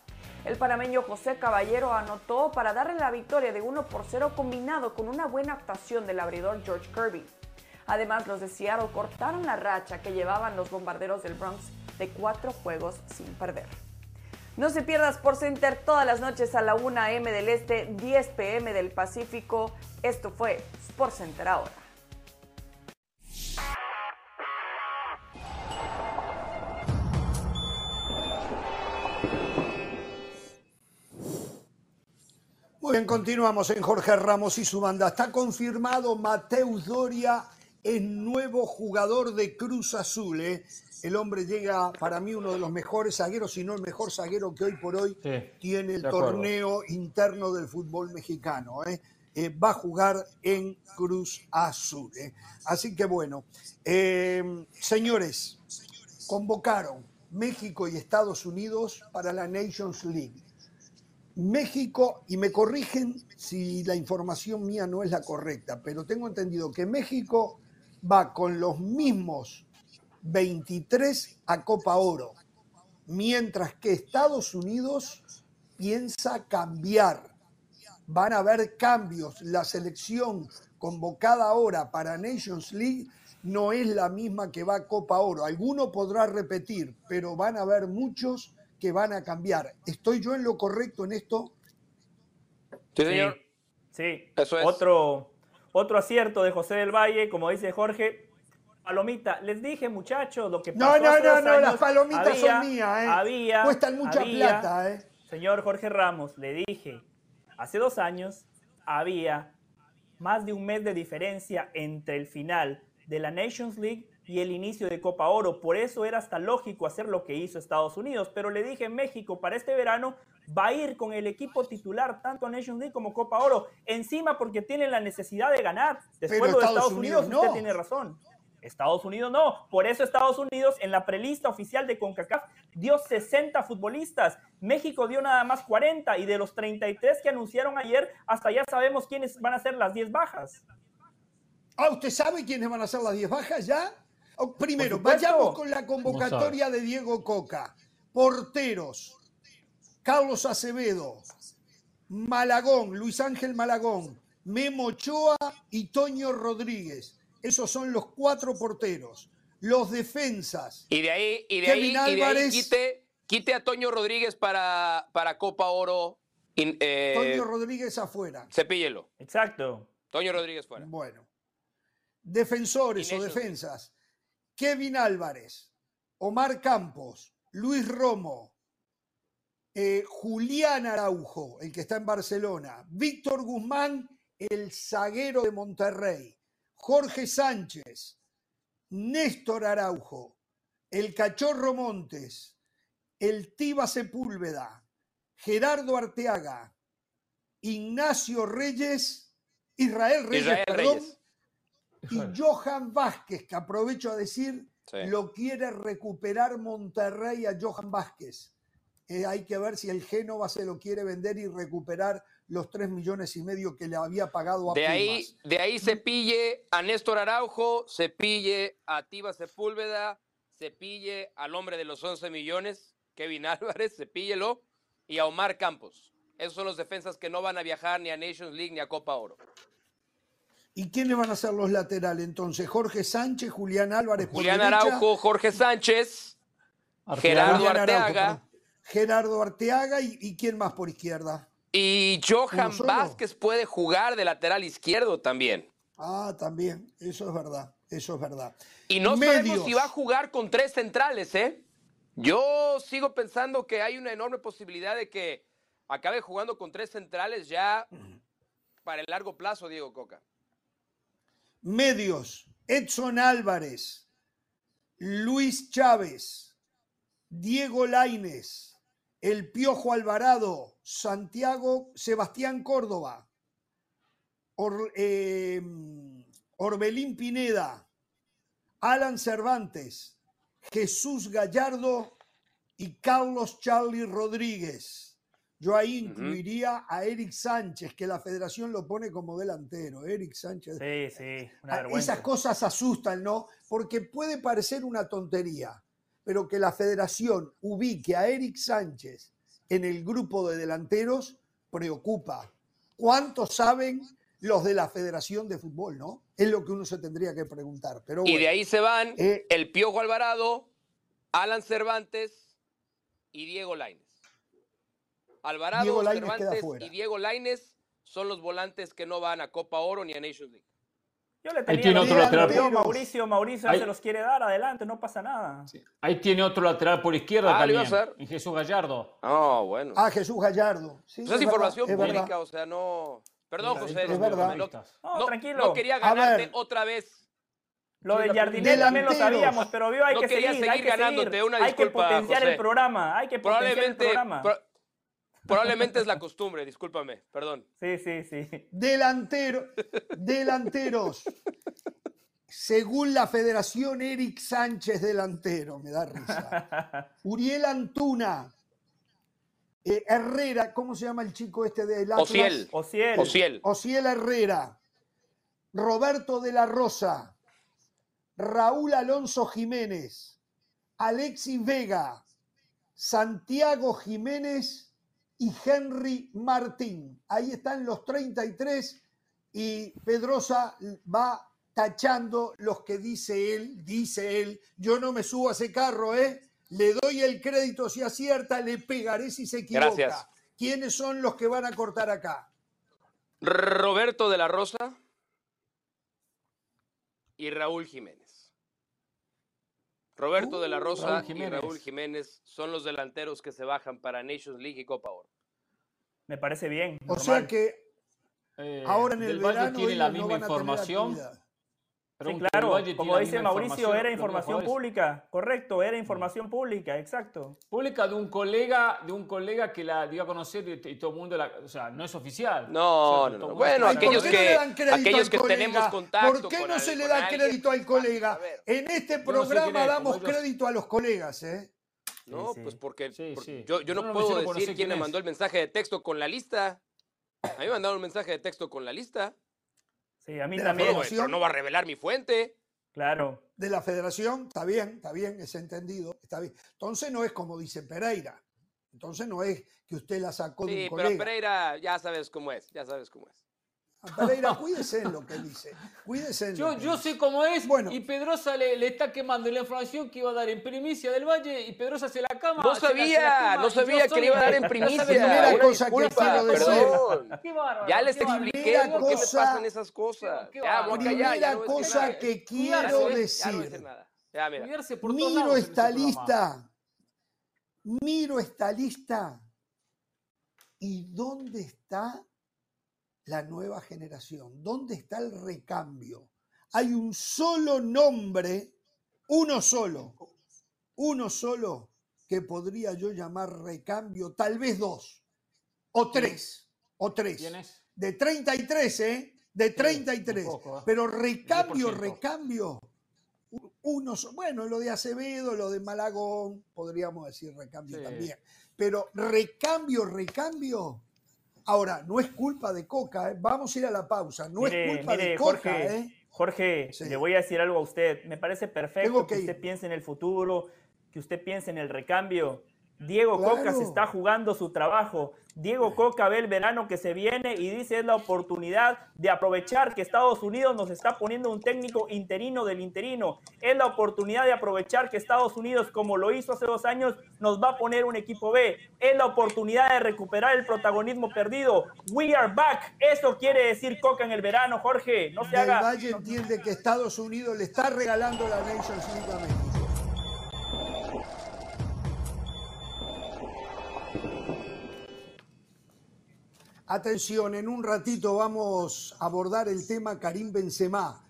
El panameño José Caballero anotó para darle la victoria de 1 por 0 combinado con una buena actuación del abridor George Kirby. Además, los de Seattle cortaron la racha que llevaban los bombarderos del Bronx de cuatro juegos sin perder. No se pierdas Sport Center todas las noches a la 1 a.m. del Este, 10 p.m. del Pacífico. Esto fue Sport Center ahora. Muy bien, continuamos en Jorge Ramos y su banda. Está confirmado Mateus Doria es nuevo jugador de Cruz Azul. ¿eh? El hombre llega, para mí, uno de los mejores zagueros, si no el mejor zaguero que hoy por hoy tiene el torneo interno del fútbol mexicano. ¿eh? Eh, va a jugar en Cruz Azul. Así que bueno, señores, convocaron México y Estados Unidos para la Nations League. México, y me corrigen si la información mía no es la correcta, pero tengo entendido que México va con los mismos 23 a Copa Oro. mientras que Estados Unidos piensa cambiar. Van a haber cambios. La selección convocada ahora para Nations League no es la misma que va a Copa Oro. Alguno podrá repetir, pero van a haber muchos que van a cambiar. ¿Estoy yo en lo correcto en esto? Sí, señor. Sí, Eso es. Otro, otro acierto de José del Valle, como dice Jorge. Palomita, les dije, muchachos, lo que No, pasó no, hace no, dos no, años, las palomitas había- son mías, ¿eh? Había, Cuestan mucha había- plata, ¿eh? Señor Jorge Ramos, le dije, hace dos años había más de un mes de diferencia entre el final de la Nations League y el inicio de Copa Oro. Por eso era hasta lógico hacer lo que hizo Estados Unidos. Pero le dije, México para este verano va a ir con el equipo titular, tanto a Nations League como Copa Oro. Encima porque tienen la necesidad de ganar. Después Pero lo de Estados Estados Unidos, Unidos usted no. tiene razón. Estados Unidos no. Por eso Estados Unidos en la prelista oficial de CONCACAF dio 60 futbolistas. México dio nada más 40 y de los 33 que anunciaron ayer, hasta ya sabemos quiénes van a ser las 10 bajas. Ah, ¿usted sabe quiénes van a ser las 10 bajas ya? Oh, Primero, vayamos con la convocatoria de Diego Coca. Porteros, Carlos Acevedo, Malagón, Luis Ángel Malagón, Memo Ochoa y Toño Rodríguez. Esos son los cuatro porteros. Los defensas, Y de ahí, y de ahí, Kevin y de ahí Álvarez. quite, quite a Toño Rodríguez para, para Copa Oro. in- eh, Toño Rodríguez afuera. cepíllelo. Exacto. Toño Rodríguez fuera. Bueno. Defensores o defensas. Kevin Álvarez, Omar Campos, Luis Romo, eh, Julián Araujo, el que está en Barcelona, Víctor Guzmán, el zaguero de Monterrey, Jorge Sánchez, Néstor Araujo, el Cachorro Montes, el Tiba Sepúlveda, Gerardo Arteaga, Ignacio Reyes, Israel Reyes, Israel perdón, Reyes. Y Johan Vázquez, que aprovecho a decir, Sí. lo quiere recuperar Monterrey a Johan Vázquez. Eh, hay que ver si el Génova se lo quiere vender y recuperar los 3 millones y medio que le había pagado a De Pumas. ahí, de ahí se pille a Néstor Araujo, se pille a Tiba Sepúlveda, se pille al hombre de los 11 millones, Kevin Álvarez, se píllelo, y a Omar Campos. Esos son los defensas que no van a viajar ni a Nations League ni a Copa Oro. ¿Y quiénes van a ser los laterales entonces? Jorge Sánchez, Julián Álvarez por Julián derecha, Araujo, Jorge Sánchez, Arteaga. Gerardo Araujo, Arteaga. Gerardo Arteaga y, y quién más por izquierda. y Johan. Vázquez puede jugar de lateral izquierdo también. Ah, también, eso es verdad, eso es verdad. Y no Medios. sabemos si va a jugar con tres centrales, ¿eh? Yo sigo pensando que hay una enorme posibilidad de que acabe jugando con tres centrales ya para el largo plazo, Diego Coca. Medios, Edson Álvarez, Luis Chávez, Diego Laines, El Piojo Alvarado, Santiago Sebastián Córdoba, Or- eh, Orbelín Pineda, Alan Cervantes, Jesús Gallardo y Carlos Charlie Rodríguez. Yo ahí incluiría a Eric Sánchez, que la federación lo pone como delantero. Eric Sánchez. Sí, sí, una Ah, vergüenza. Esas cosas asustan, ¿no? Porque puede parecer una tontería, pero que la federación ubique a Eric Sánchez en el grupo de delanteros preocupa. ¿Cuántos saben los de la Federación de Fútbol, no? Es lo que uno se tendría que preguntar. Pero Y de ahí se van eh, el Piojo Alvarado, Alan Cervantes y Diego Laines. Alvarado, Diego Lainez queda Cervantes fuera. y Diego Laines son los volantes que no van a Copa Oro ni a Nations League. Yo le Ahí tenía tiene la otro lateral. Mauricio, Mauricio Ahí- se los quiere dar, adelante, no pasa nada. Ahí tiene otro lateral por izquierda Ah, lo iba a también. hacer. en Jesús Gallardo. Ah, bueno. ah, Jesús Gallardo. Sí, Pues es información pública, o sea, no. Perdón, José. es verdad. No, tranquilo. no quería ganarte otra vez. Lo de Jardinel también lo sabíamos, pero vio, hay No que quería seguir, hay seguir que ganándote, seguir. una hay que disculpa, potenciar José. el programa, hay que potenciar el Probablemente, programa. pro- probablemente es la costumbre, discúlpame, perdón. Sí, sí, sí. Delantero, delanteros. Según la Federación, Eric Sánchez delantero, me da risa. Uriel Antuna, eh, Herrera, ¿cómo se llama el chico este del Atlas? Ociel. Ociel. Ociel. Ociel Herrera, Roberto de la Rosa, Raúl Alonso Jiménez, Alexis Vega, Santiago Jiménez y Henry Martín. Ahí están los 33 y Pedrosa va tachando los que dice él, dice él. Yo no me subo a ese carro, ¿eh? Le doy el crédito si acierta, le pegaré si se equivoca. Gracias. ¿Quiénes son los que van a cortar acá? Roberto de la Rosa y Raúl Jiménez. Roberto de la Uh, Rosa Raúl y. Raúl Jiménez son los delanteros que se bajan para Nations League y Copa Oro. Me parece bien. O normal. sea que Eh, ahora en el Del Valle verano tiene la no misma van a tener información. actividad. Sí, Pregunto, claro, ¿Del Valle tiene como dice Mauricio, era información pública, correcto, era información pública, exacto. Pública de un colega, de un colega que la dio a conocer y, y todo el mundo la, o sea, no es oficial. No, O sea, no, Bueno, está Ay, ¿por aquellos qué que- no le dan crédito aquellos al que colega? tenemos contacto ¿Por qué no se le da alguien? crédito al colega? En este no sé programa es, damos crédito a los colegas, ¿eh? No, Sí, pues porque, Sí, porque sí. yo, yo Yo no puedo decir quién quién me mandó el mensaje de texto con la lista. A mí me mandaron un mensaje de texto con la lista. Sí, a mí De la también, Pero, no va a revelar mi fuente. claro. De la federación, está bien, está bien, es entendido, está bien. Entonces no es como dice Pereira. Entonces no es que usted la sacó de Sí, un pero. Pereira ya sabes cómo es, ya sabes cómo es. Pereira, cuídese en lo que dice. Cuídese en Yo, lo que yo dice. sé cómo es Bueno. y Pedrosa le, le está quemando la información que iba a dar en primicia del Valle y Pedrosa se la cama. No se la- la sabía, no sabía que le iba a dar en primicia. Primera Una cosa que quiero decir. perdón. Qué bárbaro, Ya les qué expliqué Primera por qué me pasan esas cosas. Qué Ya, ya Primera no cosa nada. que Ya quiero decir. Ya, por Miro esta lista. Miro esta lista. ¿Y dónde está la nueva generación? ¿Dónde está el recambio? Hay un solo nombre, uno solo, uno solo que podría yo llamar recambio, tal vez dos, o tres, o tres. ¿Quién es? De 33, ¿eh? De 33. un poco, ¿eh? Pero recambio, 10%. recambio. Uno, bueno, lo de Acevedo, lo de Malagón, podríamos decir recambio Sí. también. Pero recambio, recambio. Ahora, no es culpa de Coca, ¿eh? vamos a ir a la pausa. No Mire, es culpa mire, de Coca, Jorge, ¿eh? Jorge, Sí. le voy a decir algo a usted. Me parece perfecto Tengo que, que usted piense en el futuro, que usted piense en el recambio. Diego Claro. Coca se está jugando su trabajo. Diego Coca ve el verano que se viene y dice es la oportunidad de aprovechar que Estados Unidos nos está poniendo un técnico interino del interino. Es la oportunidad de aprovechar que Estados Unidos, como lo hizo hace dos años, nos va a poner un equipo B. Es la oportunidad de recuperar el protagonismo perdido. We are back. Eso quiere decir Coca en el verano, Jorge. No se Del haga. Valle entiende que Estados Unidos le está regalando la Nations League a México. Atención, en un ratito vamos a abordar el tema Karim Benzema.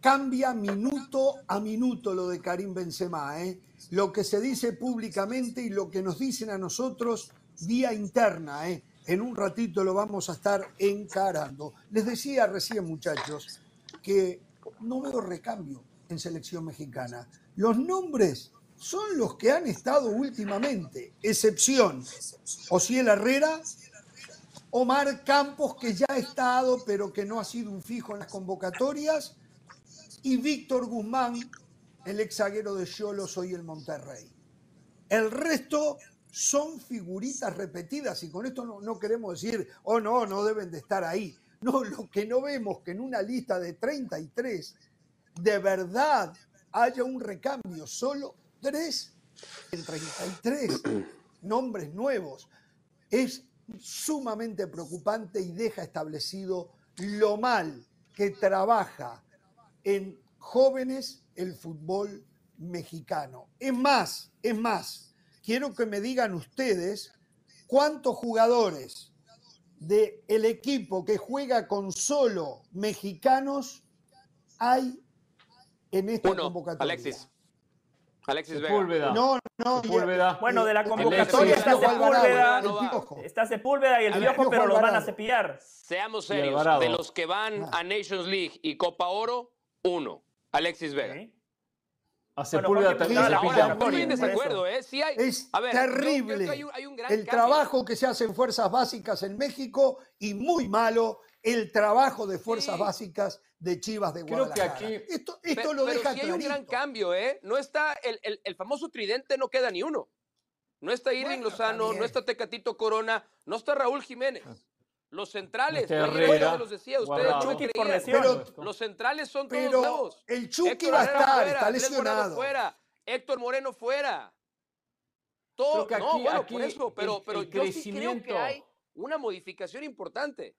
Cambia minuto a minuto lo de Karim Benzema, ¿eh? Lo que se dice públicamente y lo que nos dicen a nosotros vía interna, ¿eh? En un ratito lo vamos a estar encarando. Les decía recién, muchachos, que no veo recambio en selección mexicana. Los nombres son los que han estado últimamente, excepción Osiel Herrera, Omar Campos, que ya ha estado, pero que no ha sido un fijo en las convocatorias, y Víctor Guzmán, el ex zaguero de Cholos, hoy el Monterrey. El resto son figuritas repetidas, y con esto no, no queremos decir, oh no, no deben de estar ahí. No, lo que no vemos que en una lista de 33, de verdad haya un recambio, solo tres en 33 nombres nuevos. Es sumamente preocupante y deja establecido lo mal que trabaja en jóvenes el fútbol mexicano. Es más, es más, quiero que me digan ustedes cuántos jugadores del el equipo que juega con solo mexicanos hay en esta Uno, convocatoria. Alexis. Alexis Vega. Sepúlveda. No, no, Sepúlveda. Bueno, de la convocatoria está Sepúlveda, está Sepúlveda y el Piojo, pero los van a. Seamos cepillar. Y serios. De los que van Ah. a Nations League y Copa Oro, uno. Alexis Vega. ¿Sí? A Sepúlveda también se pilla. Estoy en desacuerdo, ¿eh? Sí hay. Es a ver, yo creo terrible que hay un- hay un gran el cambio. trabajo que se hace en fuerzas básicas en México y muy malo el trabajo de fuerzas Sí. básicas de Chivas de Creo que Guadalajara. aquí- esto esto lo pero deja sí hay un gran cambio, ¿eh? No está, el, el- el famoso tridente no queda ni uno. No está Irving Bueno, Lozano, no está Tecatito Corona, no está Raúl Jiménez. Los centrales, No Herrera, los decía, ustedes no creían. Pero- Los centrales son todos Pero nuevos. el Chucky Héctor va a estar, fuera, está lesionado. fuera, Héctor Moreno fuera. Todo, no, bueno, aquí por eso, pero, el- pero el yo sí creo que crecimiento- hay una modificación importante.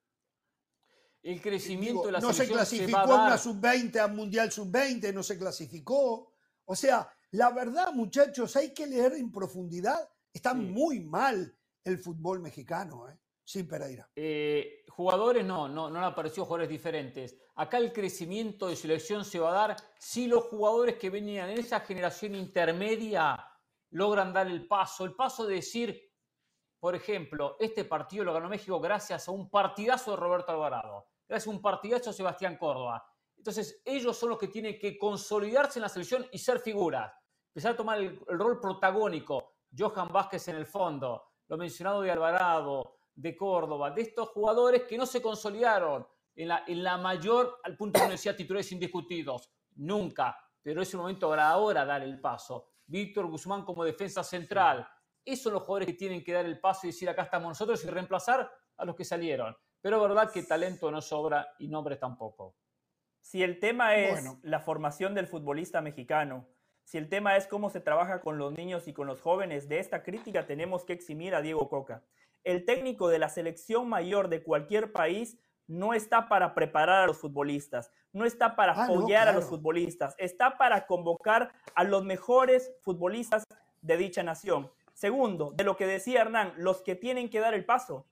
El crecimiento Digo, de la no se selección clasificó va a a una dar. sub-20, a Mundial sub-20, no se clasificó. O sea, la verdad, muchachos, hay que leer en profundidad. Está Sí. muy mal el fútbol mexicano, ¿eh? Sí, Pereira. Eh, jugadores no, no, no han aparecido jugadores diferentes. Acá el crecimiento de selección se va a dar si los jugadores que venían en esa generación intermedia logran dar el paso. El paso de decir, por ejemplo, este partido lo ganó México gracias a un partidazo de Roberto Alvarado, a un partidazo de Sebastián Córdoba. Entonces, ellos son los que tienen que consolidarse en la selección y ser figuras. Empezar a tomar el, el rol protagónico. Johan Vázquez en el fondo, lo mencionado de Alvarado, de Córdoba, de estos jugadores que no se consolidaron en la, mayor, al punto uno decía titulares indiscutidos. Nunca, pero es un momento para ahora dar el paso. Víctor Guzmán como defensa central. Esos son los jugadores que tienen que dar el paso y decir acá estamos nosotros y reemplazar a los que salieron. Pero verdad que talento no sobra y nombres tampoco. Si el tema es Bueno. la formación del futbolista mexicano, si el tema es cómo se trabaja con los niños y con los jóvenes, de esta crítica tenemos que eximir a Diego Coca. El técnico de la selección mayor de cualquier país no está para preparar a los futbolistas, no está para Ah, no, a los futbolistas, está para convocar a los mejores futbolistas de dicha nación. Segundo, de lo que decía Hernán, los que tienen que dar el paso.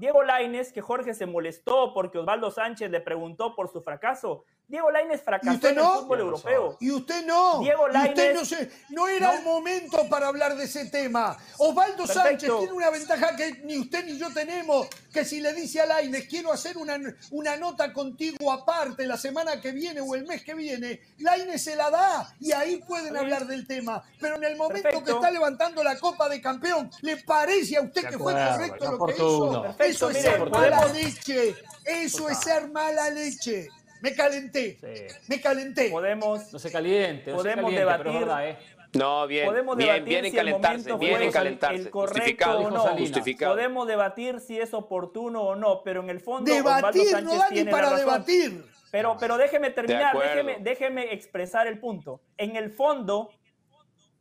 Diego Laines, que Jorge se molestó porque Osvaldo Sánchez le preguntó por su fracaso. Diego Laines fracasó usted en el no? fútbol europeo. Y usted no. Diego Y usted Lainez- no, se- no era No. el momento para hablar de ese tema. Osvaldo Perfecto. Sánchez tiene una ventaja que ni usted ni yo tenemos, que si le dice a Laines, quiero hacer una, una nota contigo aparte la semana que viene o el mes que viene, Laines se la da y ahí pueden hablar del tema. Pero en el momento que está levantando la Copa de Campeón, ¿le parece a usted que fue correcto lo que hizo? Perfecto, Eso es mire, ser podemos- mala leche. Eso es ser mala leche. Me calenté. Sí. Me calenté. Podemos, No se caliente, no se Podemos caliente, debatir- verdad, ¿eh? No, bien, podemos bien, debatir bien en si el calentarse, momento bien fue en el- calentarse. el correcto justificado, o no. justificado. podemos debatir si es oportuno o no, pero en el fondo Osvaldo Debatir, Sánchez no da ni tiene para la razón. debatir. Pero, pero déjeme terminar, déjeme, déjeme expresar el punto. En el fondo,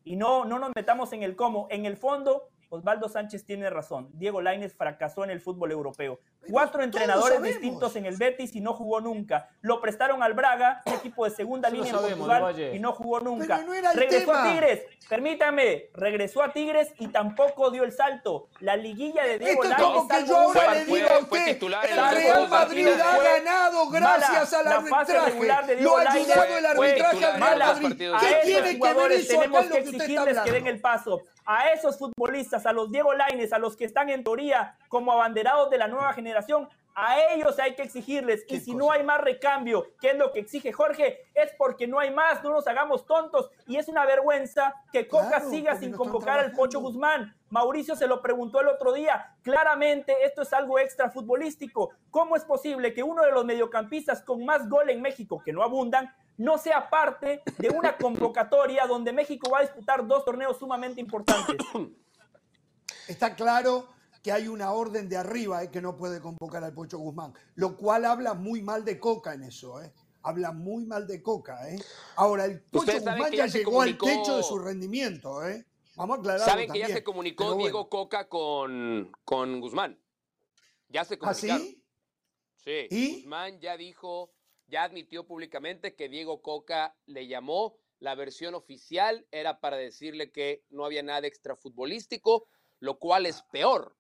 y no, no nos metamos en el cómo, en el fondo, Osvaldo Sánchez tiene razón. Diego Lainez fracasó en el fútbol europeo. Cuatro entrenadores distintos en el Betis y no jugó nunca. Lo prestaron al Braga, un equipo de segunda línea en Portugal, y no jugó nunca. Pero no era el regresó tema. a Tigres, permítame, regresó a Tigres y tampoco dio el salto. La liguilla de Diego Esto es como que yo ahora Fue- le digo a fue usted, el Real Madrid ha ganado gracias Mala, al la fase arbitraje. regular de Lo Diego ha ayudado el arbitraje titular al en Real los Madrid. partidos a ¿Qué finales. tiene esos que ver jugadores eso acá tenemos en lo que que usted está exigirles que den el paso. A esos futbolistas, a los Diego Laines, a los que están en teoría como abanderados de la nueva generación, a ellos hay que exigirles. Y ¿Qué si cosa? no hay más recambio, que es lo que exige Jorge, es porque no hay más, no nos hagamos tontos. Y es una vergüenza que Coca Claro, siga sin convocar al Pocho. Guzmán. Mauricio se lo preguntó el otro día. Claramente esto es algo extra futbolístico. ¿Cómo es posible que uno de los mediocampistas con más gol en México, que no abundan, no sea parte de una convocatoria donde México va a disputar dos torneos sumamente importantes? Está claro que hay una orden de arriba eh, que no puede convocar al Pocho Guzmán, lo cual habla muy mal de Coca en eso, ¿eh? Habla muy mal de Coca, ¿eh? Ahora, el Pocho Guzmán ya, ya llegó comunicó- al techo de su rendimiento, ¿eh? Vamos a aclararlo Saben que ya se comunicó bueno. Diego Coca con, con Guzmán. Ya se ¿Ah, comunicaron. sí? Sí, ¿Y? Guzmán ya dijo, ya admitió públicamente que Diego Coca le llamó. La versión oficial era para decirle que no había nada extrafutbolístico, lo cual es peor.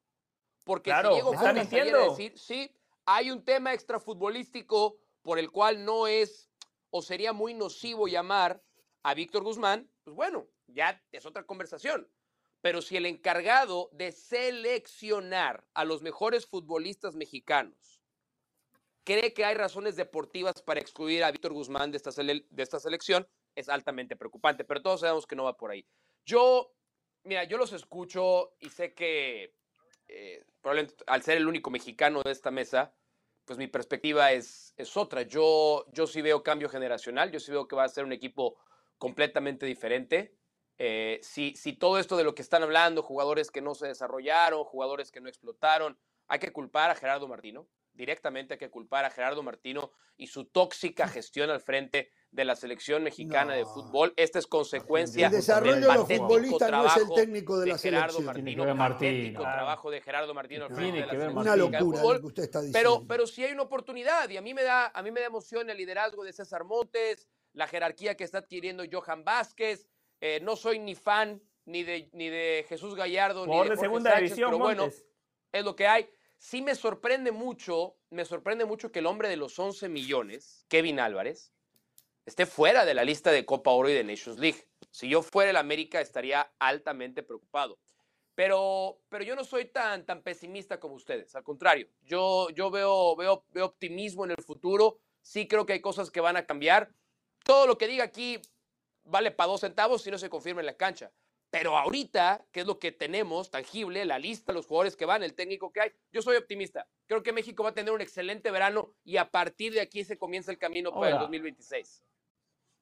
Porque Claro, si Diego Coca saliera a decir, sí, hay un tema extrafutbolístico por el cual no es o sería muy nocivo llamar a Víctor Guzmán, pues bueno, ya es otra conversación. Pero si el encargado de seleccionar a los mejores futbolistas mexicanos cree que hay razones deportivas para excluir a Víctor Guzmán de esta, sele- de esta selección, es altamente preocupante, pero todos sabemos que no va por ahí. Yo, mira, yo los escucho y sé que eh, probablemente al ser el único mexicano de esta mesa, pues mi perspectiva es, es otra. Yo, yo sí veo cambio generacional, yo sí veo que va a ser un equipo completamente diferente. Eh, si, si todo esto de lo que están hablando, jugadores que no se desarrollaron, jugadores que no explotaron, hay que culpar a Gerardo Martino. Directamente hay que culpar a Gerardo Martino y su tóxica gestión al frente de la selección mexicana de fútbol. Esta es consecuencia El desarrollo del de los futbolistas no es el técnico de la Gerardo selección. Martino, Tiene que ver Martino. patético Claro. trabajo de Gerardo Martino al frente de la que ver selección Una de locura lo que usted está diciendo. Pero, pero sí hay una oportunidad y a mí me da, a mí me da emoción el liderazgo de César Montes, la jerarquía que está adquiriendo Johan Vázquez. Eh, no soy ni fan ni de, ni de Jesús Gallardo ni de de Jorge segunda Sánchez, división, pero bueno, es lo que hay. Sí me sorprende mucho, me sorprende mucho que el hombre de los 11 millones, Kevin Álvarez, esté fuera de la lista de Copa Oro y de Nations League. Si yo fuera el América estaría altamente preocupado. Pero, pero yo no soy tan, tan pesimista como ustedes. Al contrario, yo, yo veo, veo, veo optimismo en el futuro. Sí creo que hay cosas que van a cambiar. Todo lo que diga aquí vale para dos centavos si no se confirma en la cancha. Pero ahorita, que es lo que tenemos tangible, la lista, los jugadores que van, el técnico que hay, yo soy optimista. Creo que México va a tener un excelente verano y a partir de aquí se comienza el camino para el Ahora, 2026.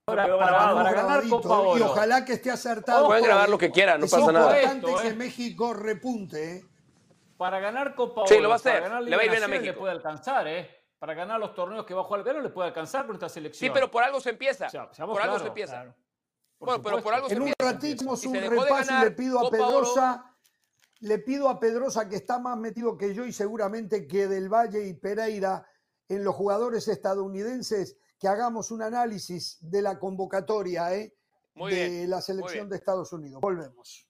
Ahora, quedó para, ganar Copa Y Oro. ojalá que esté acertado. Pueden grabar lo que quieran, no es pasa nada. importante Esto, que eh. México repunte. ¿eh? Para ganar Copa Oro, Sí, lo va a para hacer. ganar Le va a ir bien a México. Le puede alcanzar, ¿eh? Para ganar los torneos que va a jugar el verano le puede alcanzar con esta selección. Sí, pero por algo se empieza. O sea, seamos por algo se empieza. Claro. Por bueno, pero por algo se En un ratito un se repaso y le pido a. Pedrosa, le pido a Pedrosa que está más metido que yo y seguramente que del Valle y Pereira en los jugadores estadounidenses, que hagamos un análisis de la convocatoria ¿eh? De bien, la selección de Estados Unidos. Volvemos.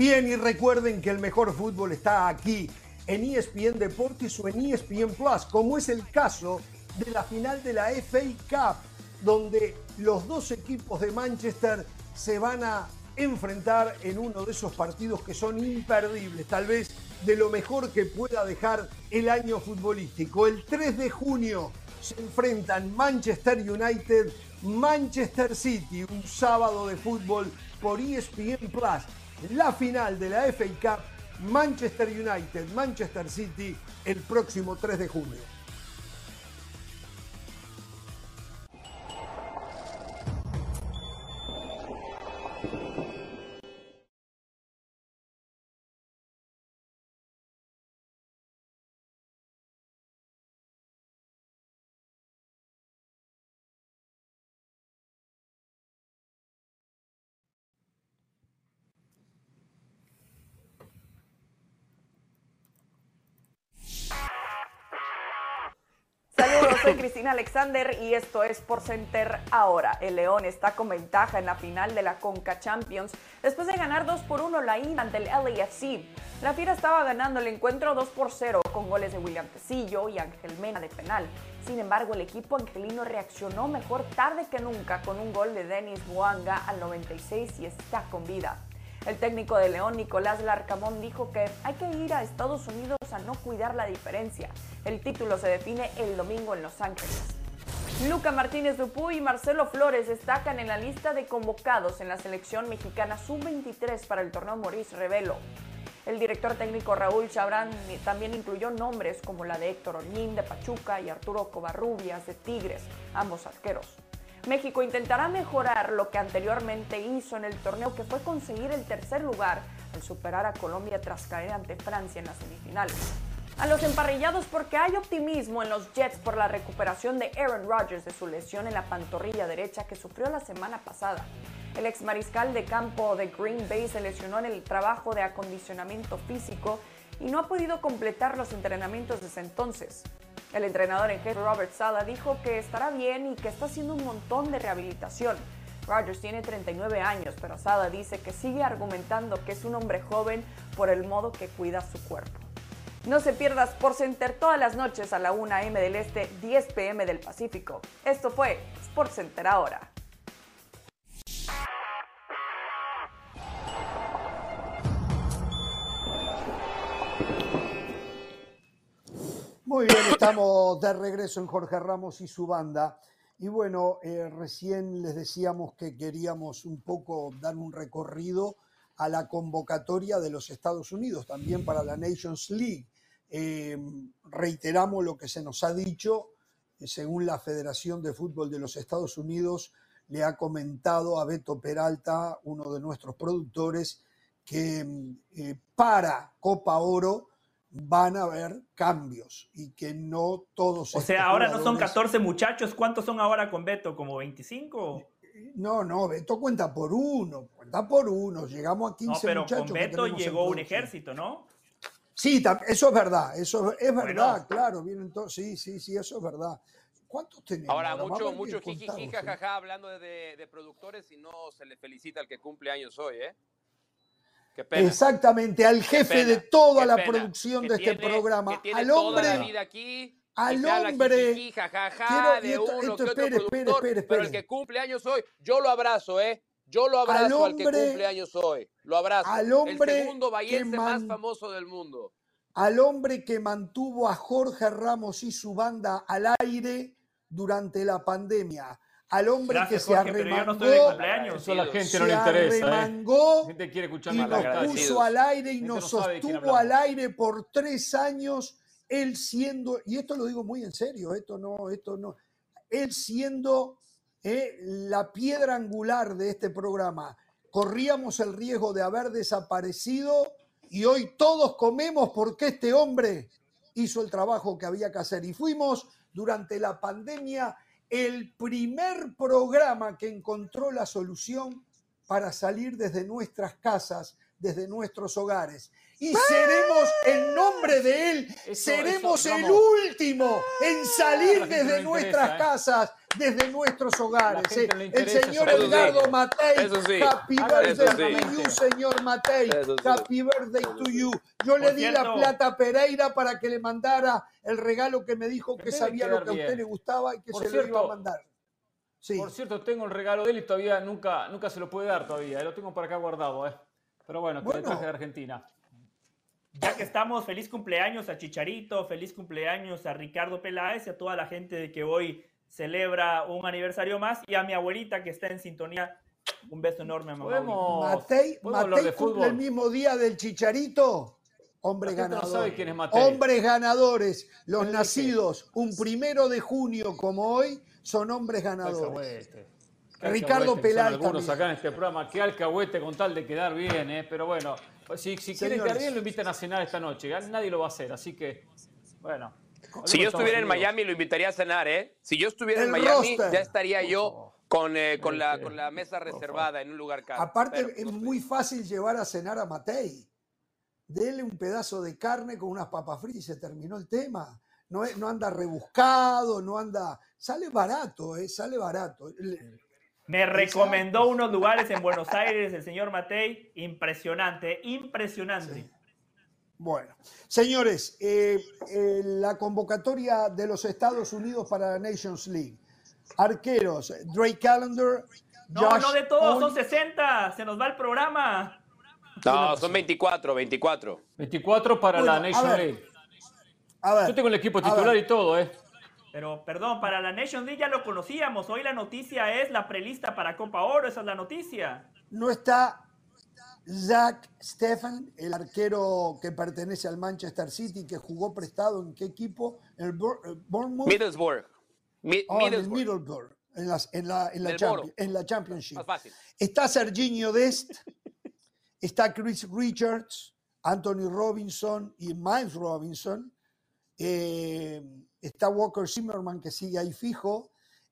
Bien, y recuerden que el mejor fútbol está aquí en ESPN Deportes o en ESPN Plus, como es el caso de la final de la FA Cup, donde los dos equipos de Manchester se van a enfrentar en uno de esos partidos que son imperdibles, tal vez de lo mejor que pueda dejar el año futbolístico. El 3 de junio se enfrentan Manchester United, Manchester City, un sábado de fútbol por ESPN Plus. La final de la FA Cup, Manchester United, Manchester City, el próximo 3 de junio. Soy Cristina Alexander y esto es Por Center ahora. El León está con ventaja en la final de la Conca Champions después de ganar 2 por 1 la ida ante el LAFC. La Fiera estaba ganando el encuentro 2 por 0 con goles de William Tecillo y Ángel Mena de penal. Sin embargo, el equipo angelino reaccionó mejor tarde que nunca con un gol de Denis Buanga al 96 y está con vida. El técnico de León, Nicolás Larcamón, dijo que hay que ir a Estados Unidos a no cuidar la diferencia. El título se define el domingo en Los Ángeles. Luca Martínez Dupuy y Marcelo Flores destacan en la lista de convocados en la selección mexicana sub-23 para el torneo Maurice Revelo. El director técnico Raúl Chabrán también incluyó nombres como la de Héctor Ornín de Pachuca y Arturo Covarrubias de Tigres, ambos arqueros. México intentará mejorar lo que anteriormente hizo en el torneo, que fue conseguir el tercer lugar al superar a Colombia tras caer ante Francia en las semifinales. A los emparrillados porque hay optimismo en los Jets por la recuperación de Aaron Rodgers de su lesión en la pantorrilla derecha que sufrió la semana pasada. El ex mariscal de campo de Green Bay se lesionó en el trabajo de acondicionamiento físico y no ha podido completar los entrenamientos desde entonces. El entrenador en jefe Robert Sala dijo que estará bien y que está haciendo un montón de rehabilitación. Rodgers tiene 39 años, pero Sala dice que sigue argumentando que es un hombre joven por el modo que cuida su cuerpo. No se pierda Sports Center todas las noches a la 1 a.m. del Este, 10 p.m. del Pacífico. Esto fue Sports Center ahora. Muy bien, estamos de regreso en Jorge Ramos y su banda. Y bueno, eh, recién les decíamos que queríamos un poco dar un recorrido a la convocatoria de los Estados Unidos, también para la Nations League. Eh, reiteramos lo que se nos ha dicho, eh, según la Federación de Fútbol de los Estados Unidos, le ha comentado a Beto Peralta, uno de nuestros productores, que eh, para Copa Oro van a haber cambios y que no todos. O sea, ahora no son 14 muchachos, ¿cuántos son ahora con Beto? ¿Como 25? No, no, Beto cuenta por uno, cuenta por uno, llegamos a 15 no, pero muchachos. Con Beto llegó un ejército, ¿no? Sí, eso es verdad, eso es verdad, claro, vienen todos, sí, sí, sí, eso es verdad. ¿Cuántos tenemos? Ahora, mucho, mucho jiji, jajaja, hablando de, de, productores y no se le felicita al que cumple años hoy, ¿eh? Exactamente, al jefe de toda la producción de este programa, al hombre. Toda la vida aquí, al hombre. Jiji, jajaja, de uno esto, que espere, otro espere, espere, Pero el que cumple años hoy, yo lo abrazo, ¿eh? Yo lo abrazo al, hombre, al que cumple años hoy. Lo abrazo. Al hombre el segundo bahiense más famoso del mundo. Al hombre que mantuvo a Jorge Ramos y su banda al aire durante la pandemia. Al hombre Gracias, que se Jorge, arremangó, no de cumpleaños. Eso a la gente se no le interesa. ¿eh? arremangó La gente quiere escuchar y nos puso al aire y nos no sostuvo al aire por tres años, él siendo, y esto lo digo muy en serio, esto no, esto no, él siendo eh, la piedra angular de este programa. Corríamos el riesgo de haber desaparecido y hoy todos comemos porque este hombre hizo el trabajo que había que hacer. Y fuimos durante la pandemia el primer programa que encontró la solución para salir desde nuestras casas, desde nuestros hogares. Y seremos, en nombre de él, Eso- seremos eso, el último en salir desde nuestras interesa, ¿eh? casas, desde nuestros hogares. eh. le el señor eso sí. Edgardo Matei, Eso sí. happy Haga birthday eso to sí. you, señor Matei, Eso sí. happy birthday Eso to sí. you. Yo le Por di la cierto- plata a Pereira para que le mandara el regalo que me dijo que sabía lo que a usted bien. le gustaba y que Por se lo iba a cierto, mandar. Sí. Por cierto, tengo el regalo de él y todavía nunca, nunca se lo puede dar todavía. eh, Lo tengo por acá guardado, ¿eh? Pero bueno, que le Bueno. traje de Argentina. Ya que estamos, feliz cumpleaños a Chicharito, feliz cumpleaños a Ricardo Peláez y a toda la gente que hoy celebra un aniversario más y a mi abuelita que está en sintonía. Un beso enorme a mamá. Podemos, Matei, podemos Matei de cumple el mismo día del Chicharito. Hombre no ganador. sabe quién es Matei. Hombres ganadores. Los nacidos un primero de junio como hoy son hombres ganadores. Ricardo Peláez Algunos también. acá en este programa, qué alcahuete con tal de quedar bien, ¿eh? Pero bueno, si, si quieren quedar bien, lo invitan a cenar esta noche. Nadie lo va a hacer, así que, bueno. Si yo estuviera en. Miami, lo invitaría a cenar, ¿eh? Si yo estuviera en Miami, roster. ya estaría yo con, eh, con, la, con la mesa reservada en un lugar caro. Aparte, Pero, es no sé. muy fácil llevar a cenar a Matei. Dele un pedazo de carne con unas papas fritas y se terminó el tema. No, no anda rebuscado, no anda. Sale barato, ¿eh? Sale barato. Me recomendó unos lugares en Buenos Aires el señor Matei. Impresionante, impresionante. Sí. Bueno, señores, eh, eh, la convocatoria de los Estados Unidos para la Nations League. Arqueros, Drake Callender, No, Josh no de todos, On- son 60. Se nos va el programa. No, son 24, 24. 24 para Bueno, la a Nation ver. League. A ver, Yo tengo el equipo titular y todo, ¿eh? Pero, perdón, para la Nation League ya lo conocíamos. Hoy la noticia es la prelista para Copa Oro. Esa es la noticia. no está Zach Stephan, el arquero que pertenece al Manchester City, que jugó prestado en qué equipo? El eh, Bournemouth. Middlesbrough. Mi- Oh, en el Middlesbrough. Middlesbrough, en, las- en la, en la en la Championship. Más fácil. Está Serginho Dest, está Chris Richards, Anthony Robinson y Miles Robinson. eh, está Walker Zimmerman, que sigue ahí fijo.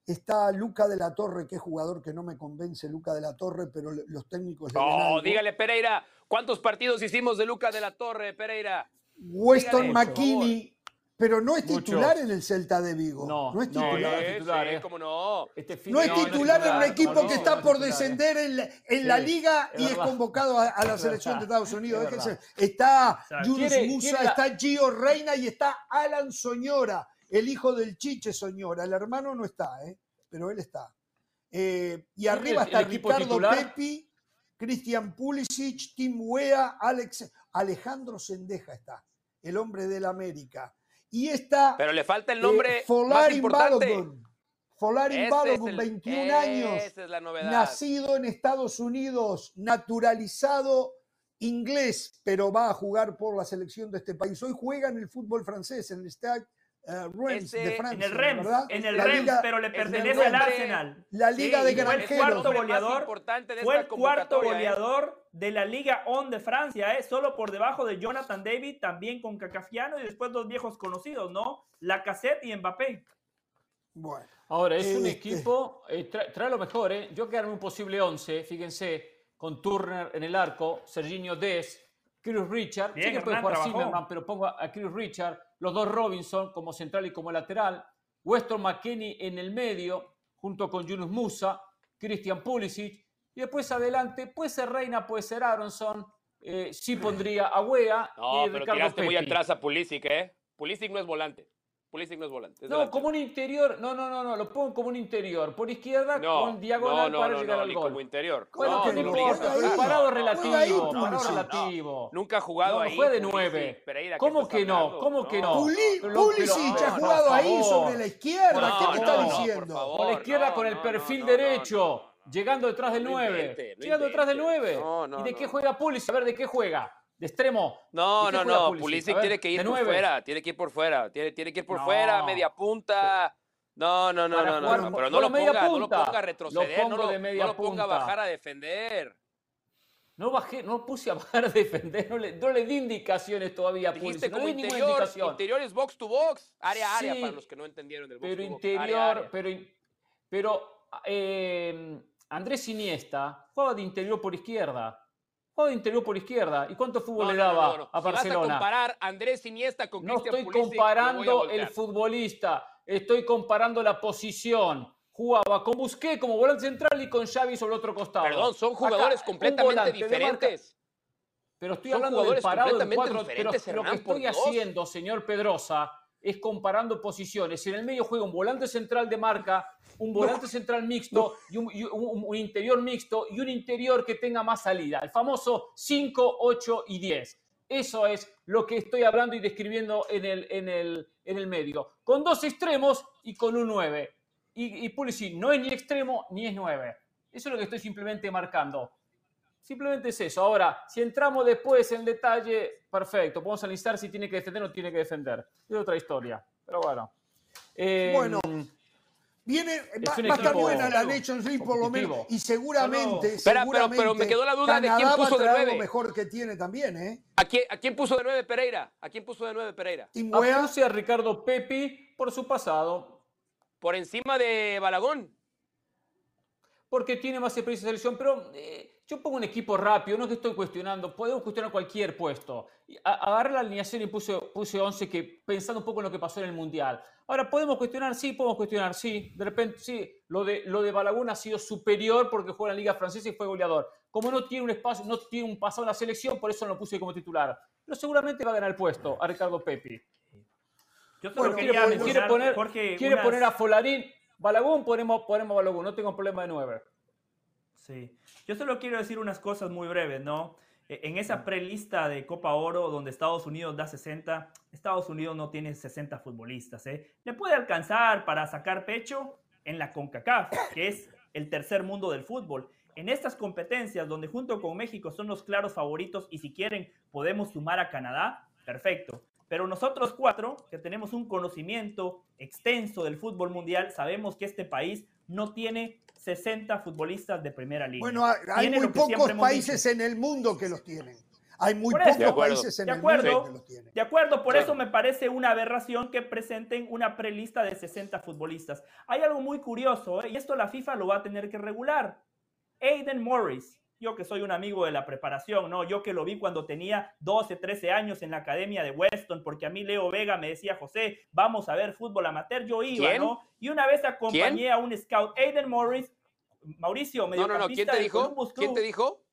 Está Luca de la Torre, que es jugador que no me convence, Luca de la Torre, pero los técnicos Oh, algo. dígale, Pereira, ¿cuántos partidos hicimos de Luca de la Torre, Pereira? Weston McKinney, pero no es titular en el Celta de Vigo. No, es no, titular. no, es titular, sí, eh. cómo no. Este fin No es titular en un equipo no, que no, está no por es eh. descender en la, en la Sí, liga es y es convocado a, a la Es selección de Estados Unidos. es Déjense. Está Quiere- Musa, está Gio Reina y está Alan Soñora, el hijo del Chiche Soñora. El hermano no está, ¿eh? pero él está. Eh, y ¿Quién arriba está Ricardo titular? Pepi, Cristian Pulisic, Tim Wea, Alex, Alejandro Sendeja está, el hombre del América. Y está Pero le falta el nombre eh, más Folarin importante. Balogun. Folarin Balogun, es el- 21 años, Esa es la novedad. nacido en Estados Unidos, naturalizado inglés, pero va a jugar por la selección de este país. Hoy juega en el fútbol francés, en el Stade uh, Reims de Francia. En el Rennes, ¿verdad? en el liga- pero le pertenece al Arsenal. La liga Sí, de y fue el granjeros. cuarto goleador, importante de Fue esta el cuarto ¿eh? goleador de la Liga On de Francia, ¿eh? solo por debajo de Jonathan David, también con Cacafiano y después dos viejos conocidos, ¿no? Lacazette y Mbappé. Bueno, Ahora, es un Este- equipo, eh, trae, trae lo mejor, ¿eh? Yo quedarme un posible 11, fíjense, con Turner en el arco, Serginho Des, Chris Richard, Bien, sé que puede jugar trabajó. Zimmerman, pero pongo a Chris Richard, los dos Robinson como central y como lateral, Weston McKenney en el medio, junto con Yunus Musa, Christian Pulisic, y después adelante, puede ser Reina, puede ser Aronson, eh, sí pondría a Wea No, y pero Ricardo tiraste muy Pepi. atrás a Pulisic, ¿eh? Pulisic no es volante. Pulisic no es volante. es No, delantero. como un interior, no, no, no, no, lo pongo como un interior, por izquierda No, con diagonal no, no, para no, llegar no, al ni gol. como interior. Bueno, no, importa, parado relativo, Pulisic. parado relativo. Nunca ha jugado No, ahí. juega de nueve. Pereira, ¿qué ¿Cómo que no? ¿Cómo que no? Pulisic ha jugado ahí sobre la izquierda. No, ¿Qué me está diciendo? por la izquierda no, con el perfil derecho, llegando detrás del No 9. invente, no llegando detrás del invente. 9. No, no, ¿Y de qué juega Pulisic? A ver, ¿de qué juega? ¿De extremo? No, ¿De qué no, no. Pulisic? Pulisic A ver, tiene que ir por nueve. fuera. Tiene que ir por fuera. Tiene, tiene que ir por No. fuera, media punta. No, no, no, no, no, no, Pero no lo ponga, no lo ponga a retroceder. no lo, de media no lo ponga a bajar a defender. No bajé, no puse a bajar a defender, no le, no le di indicaciones todavía a Pulisic, no como interior. indicación. Interior es box to box. Área a área Sí, para los que no entendieron del box pero to box. interior, Área área. pero, pero eh, Andrés Iniesta jugaba de interior por izquierda. Jugaba de interior por izquierda. ¿Y cuánto fútbol No, le daba no, no. a Si vas a Barcelona? comparar Andrés Iniesta con no estoy Pulisic, comparando el futbolista, estoy comparando la posición. Jugaba con Busquets como volante central y con Xavi sobre el otro costado. Perdón, son jugadores completamente diferentes. Pero estoy Son hablando del parado completamente 4, pero diferentes, lo que estoy haciendo, señor Pedrosa, es comparando posiciones. Si en el medio juega un volante central de marca, un volante central mixto y, un, y un- un interior mixto y un interior que tenga más salida. El famoso 5, 8 y 10. Eso es lo que estoy hablando y describiendo en el, en el, en el medio. Con dos extremos y con un 9. Y, y Pulisic no es ni extremo ni es 9. Eso es lo que estoy simplemente marcando. Simplemente es eso. Ahora, si entramos después en detalle, perfecto. Podemos analizar si tiene que defender o no tiene que defender. Es otra historia. Pero bueno. Eh, Bueno, Viene, va, va a estar buena la Nations League por lo menos. Y seguramente, Espera, pero- seguramente pero me quedó la duda de quién puso de nueve. lo mejor que tiene también, ¿eh? ¿A quién, ¿A quién puso de nueve Pereira? ¿A quién puso de nueve Pereira? Puse a Ricardo Pepi por su pasado, Por encima de Balagón. porque tiene más experiencia en selección, pero eh, yo pongo un equipo rápido, no es que estoy cuestionando, podemos cuestionar cualquier puesto. Agarré la alineación y puse, puse 11 que, pensando un poco en lo que pasó en el Mundial. Ahora, ¿podemos cuestionar? Sí, podemos cuestionar, sí. De repente, sí, lo de, lo de Balagún ha sido superior porque juega en la Liga Francesa y fue goleador. Como no tiene un espacio, no tiene un pasado en la selección, por eso no lo puse como titular. Pero seguramente va a ganar el puesto a Ricardo Pepi. Yo Bueno, Quiere poner, quiere poner, Jorge, quiere unas- poner a Folarín, Balagún, ponemos, ponemos a Balagún, no tengo problema de nueve. Sí. Yo solo quiero decir unas cosas muy breves, ¿no? E- En esa prelista de Copa Oro, donde Estados Unidos da 60, Estados Unidos no tiene 60 futbolistas, ¿eh? Le puede alcanzar para sacar pecho en la CONCACAF, que es el tercer mundo del fútbol. En estas competencias, donde junto con México son los claros favoritos y si quieren podemos sumar a Canadá, perfecto. Pero nosotros cuatro, que tenemos un conocimiento extenso del fútbol mundial, sabemos que este país no tiene 60 futbolistas de primera línea. bueno, hay- Tiene muy pocos países en el mundo que los tienen. Hay muy eso. pocos países en De el mundo que los tienen. De acuerdo, por Claro. eso me parece una aberración que presenten una prelista de 60 futbolistas. Hay algo muy curioso, ¿eh? y esto la FIFA lo va a tener que regular. Aiden Morris, yo que soy un amigo de la preparación, ¿no? Yo que lo vi cuando tenía 12, 13 años en la academia de Weston, porque a mí Leo Vega me decía, José, vamos a ver fútbol amateur, yo iba, ¿Quién? ¿no? Y una vez acompañé ¿Quién? a un scout, Aiden Morris, Mauricio, No, no, no. ¿Quién mediocampista te dijo? ¿Quién te dijo?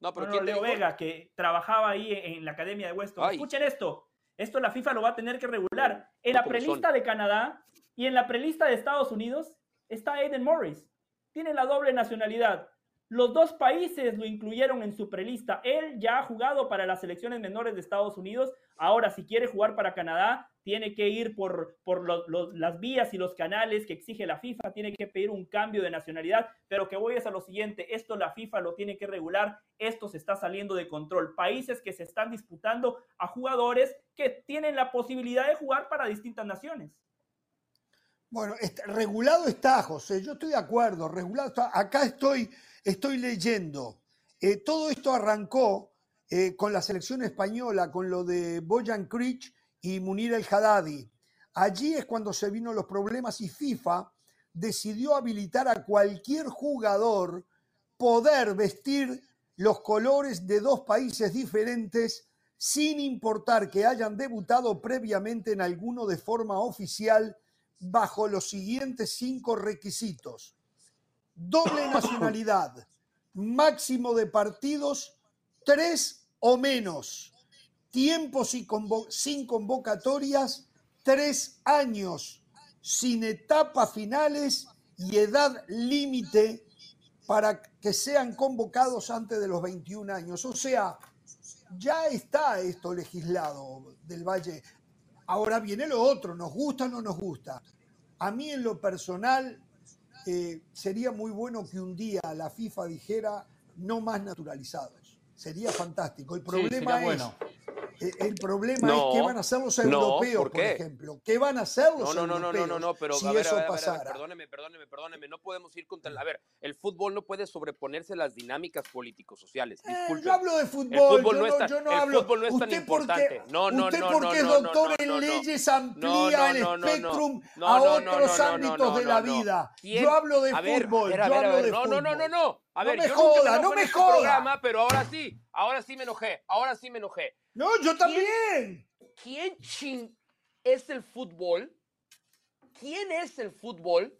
No, pero No, ¿quién te Leo dijo? Vega, que trabajaba ahí en, la Academia de Weston. Ay. Escuchen esto. Esto la FIFA lo va a tener que regular. En la prelista son. de Canadá y en la prelista de Estados Unidos está Aiden Morris. Tiene la doble nacionalidad. Los dos países lo incluyeron en su prelista. Él ya ha jugado para las selecciones menores de Estados Unidos. Ahora, si quiere jugar para Canadá, tiene que ir por, por las vías y los canales que exige la FIFA, tiene que pedir un cambio de nacionalidad, pero que voy es a lo siguiente, esto la FIFA lo tiene que regular, esto se está saliendo de control. Países que se están disputando a jugadores que tienen la posibilidad de jugar para distintas naciones. Bueno, regulado está, José, yo estoy de acuerdo, regulado está. Acá estoy estoy leyendo. Eh, todo esto arrancó eh, con la selección española, con lo de Bojan Kric y Munir El Haddadi. Allí es cuando se vino los problemas y FIFA decidió habilitar a cualquier jugador poder vestir los colores de dos países diferentes sin importar que hayan debutado previamente en alguno de forma oficial bajo los siguientes cinco requisitos doble nacionalidad, máximo de partidos, tres o menos, tiempos sin convocatorias, tres años, sin etapas finales y edad límite para que sean convocados antes de los 21 años. O sea, ya está esto legislado del Valle. Ahora viene lo otro, nos gusta o no nos gusta. A mí en lo personal eh, sería muy bueno que un día la FIFA dijera no más naturalizados. Sería fantástico. El problema es el problema es qué van a hacer los europeos, ¿por, ejemplo. ¿Qué van a hacer los no, no, europeos? No, no, no, no, pero si a ver, eso a ver, pasara? perdóneme, perdóneme, perdóneme. No podemos ir contra. A ver, el fútbol no puede sobreponerse a las dinámicas políticos-sociales. Eh, yo hablo de fútbol. fútbol yo, no, es tan, yo no el hablo. fútbol no es tan importante. no, no, usted no, porque es doctor en leyes amplía el espectrum a otros ámbitos de la vida. Yo hablo de fútbol. Yo hablo de fútbol. No, no, no, no. A ver, no me joda, no me este joda. pero ahora sí, ahora sí me enojé, ahora sí me enojé. No, yo también. ¿Quién, ching es el fútbol? ¿Quién es el fútbol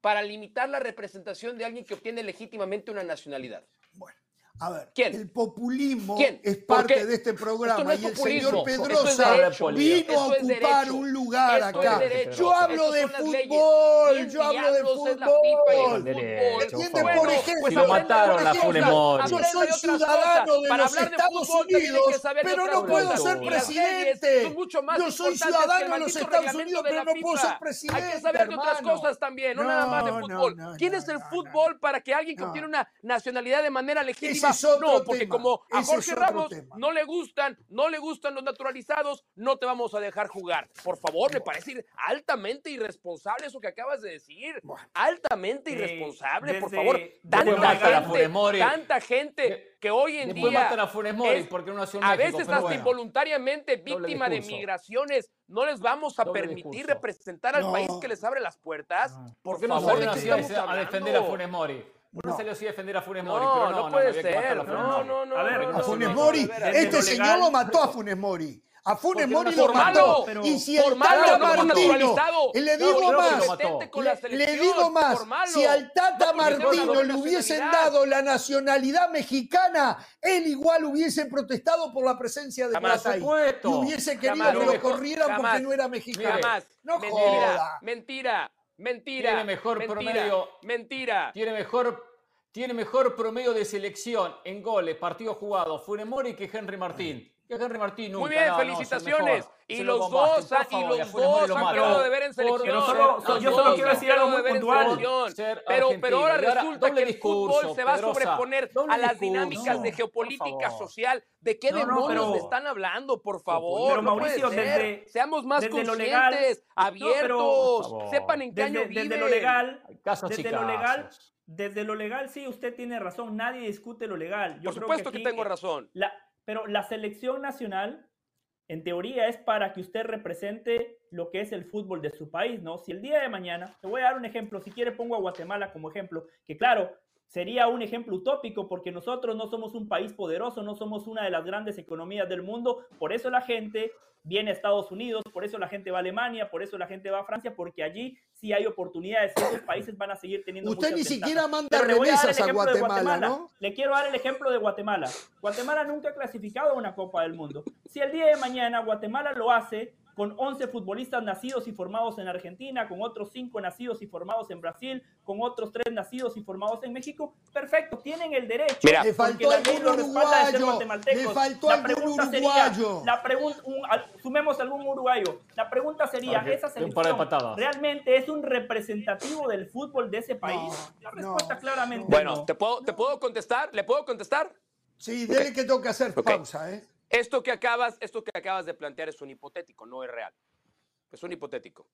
para limitar la representación de alguien que obtiene legítimamente una nacionalidad? A ver, ¿Quién? el populismo es parte de este programa y el señor Pedrosa vino a ocupar un lugar acá. Yo hablo de fútbol, yo hablo de fútbol. ¿Entiendes? Por ejemplo, lo mataron a yo soy ciudadano de los Estados Unidos, pero no puedo ser presidente. Yo soy ciudadano de los Estados Unidos, pero no puedo ser presidente. Hay que saber de otras cosas también, no nada más de fútbol. ¿Quién es el fútbol para que alguien que obtiene una nacionalidad de manera legítima no, porque como a Jorge Ramos no le gustan, no le gustan los naturalizados, no te vamos a dejar jugar. Por favor, me parece altamente irresponsable eso que acabas de decir. Altamente irresponsable, por favor. Tanta gente, tanta gente que hoy en día a, Funes porque no a veces hasta involuntariamente víctima de migraciones no les vamos a permitir representar al país que les abre las puertas. Por favor, ¿de qué estamos a defender a Funes Mori? Uno salió así a defender a Funes Mori, no, pero no, no puede ser. No, no, no. A ver, a Funes Mori, este señor lo mató a Funes Mori. A Funes Mori lo mató. y si el Tata Martino, le digo más, le, digo más, si al Tata Martino le hubiesen dado la nacionalidad mexicana, él igual hubiese protestado por la presencia de Plata ahí. Y hubiese querido que lo corrieran porque no era mexicano. No mentira, mentira. Mentira. Tiene mejor mentira, promedio. Mentira. Tiene mejor, tiene mejor promedio de selección en goles, partidos jugados, Funes Mori que Henry Martín. Que Henry Martín nunca, Muy bien, felicitaciones. y, los dos, y los dos han quedado de ver en selección. Solo, yo solo quiero decir algo muy puntual. Pero, pero ahora resulta que el fútbol se va a sobreponer a las dinámicas de geopolítica social. ¿De qué demonios me están hablando, por favor? Pero Mauricio, desde, seamos más conscientes, abiertos, sepan en qué año Desde lo legal, desde lo legal, desde lo legal, sí, usted tiene razón. Nadie discute lo legal. Yo Por supuesto que, tengo razón. pero la selección nacional, en teoría, es para que usted represente lo que es el fútbol de su país, ¿no? Si el día de mañana, te voy a dar un ejemplo, si quiere pongo a Guatemala como ejemplo, que claro, sería un ejemplo utópico porque nosotros no somos un país poderoso, no somos una de las grandes economías del mundo, por eso la gente viene a Estados Unidos, por eso la gente va a Alemania, por eso la gente va a Francia, porque allí sí hay oportunidades y esos países van a seguir teniendo Usted ni siquiera manda remesas a, Guatemala, ¿no? Le quiero dar el ejemplo de Guatemala. Guatemala nunca ha clasificado a una Copa del Mundo. Si el día de mañana Guatemala lo hace, con 11 futbolistas nacidos y formados en Argentina, con otros 5 nacidos y formados en Brasil, con otros 3 nacidos y formados en México. Perfecto, tienen el derecho. Mira, le faltó algún uruguayo. Le faltó la algún pregunta uruguayo. Sería, la pregunta, sumemos algún uruguayo. La pregunta sería, que- ¿esa selección realmente es un representativo del fútbol de ese país? No, la respuesta no, claramente Bueno, no. ¿te puedo, ¿te puedo contestar? ¿Le puedo contestar? Sí, dele que toca hacer Ok. pausa, ¿eh? Esto que acabas, esto que acabas de plantear es un hipotético, no es real. Es un hipotético.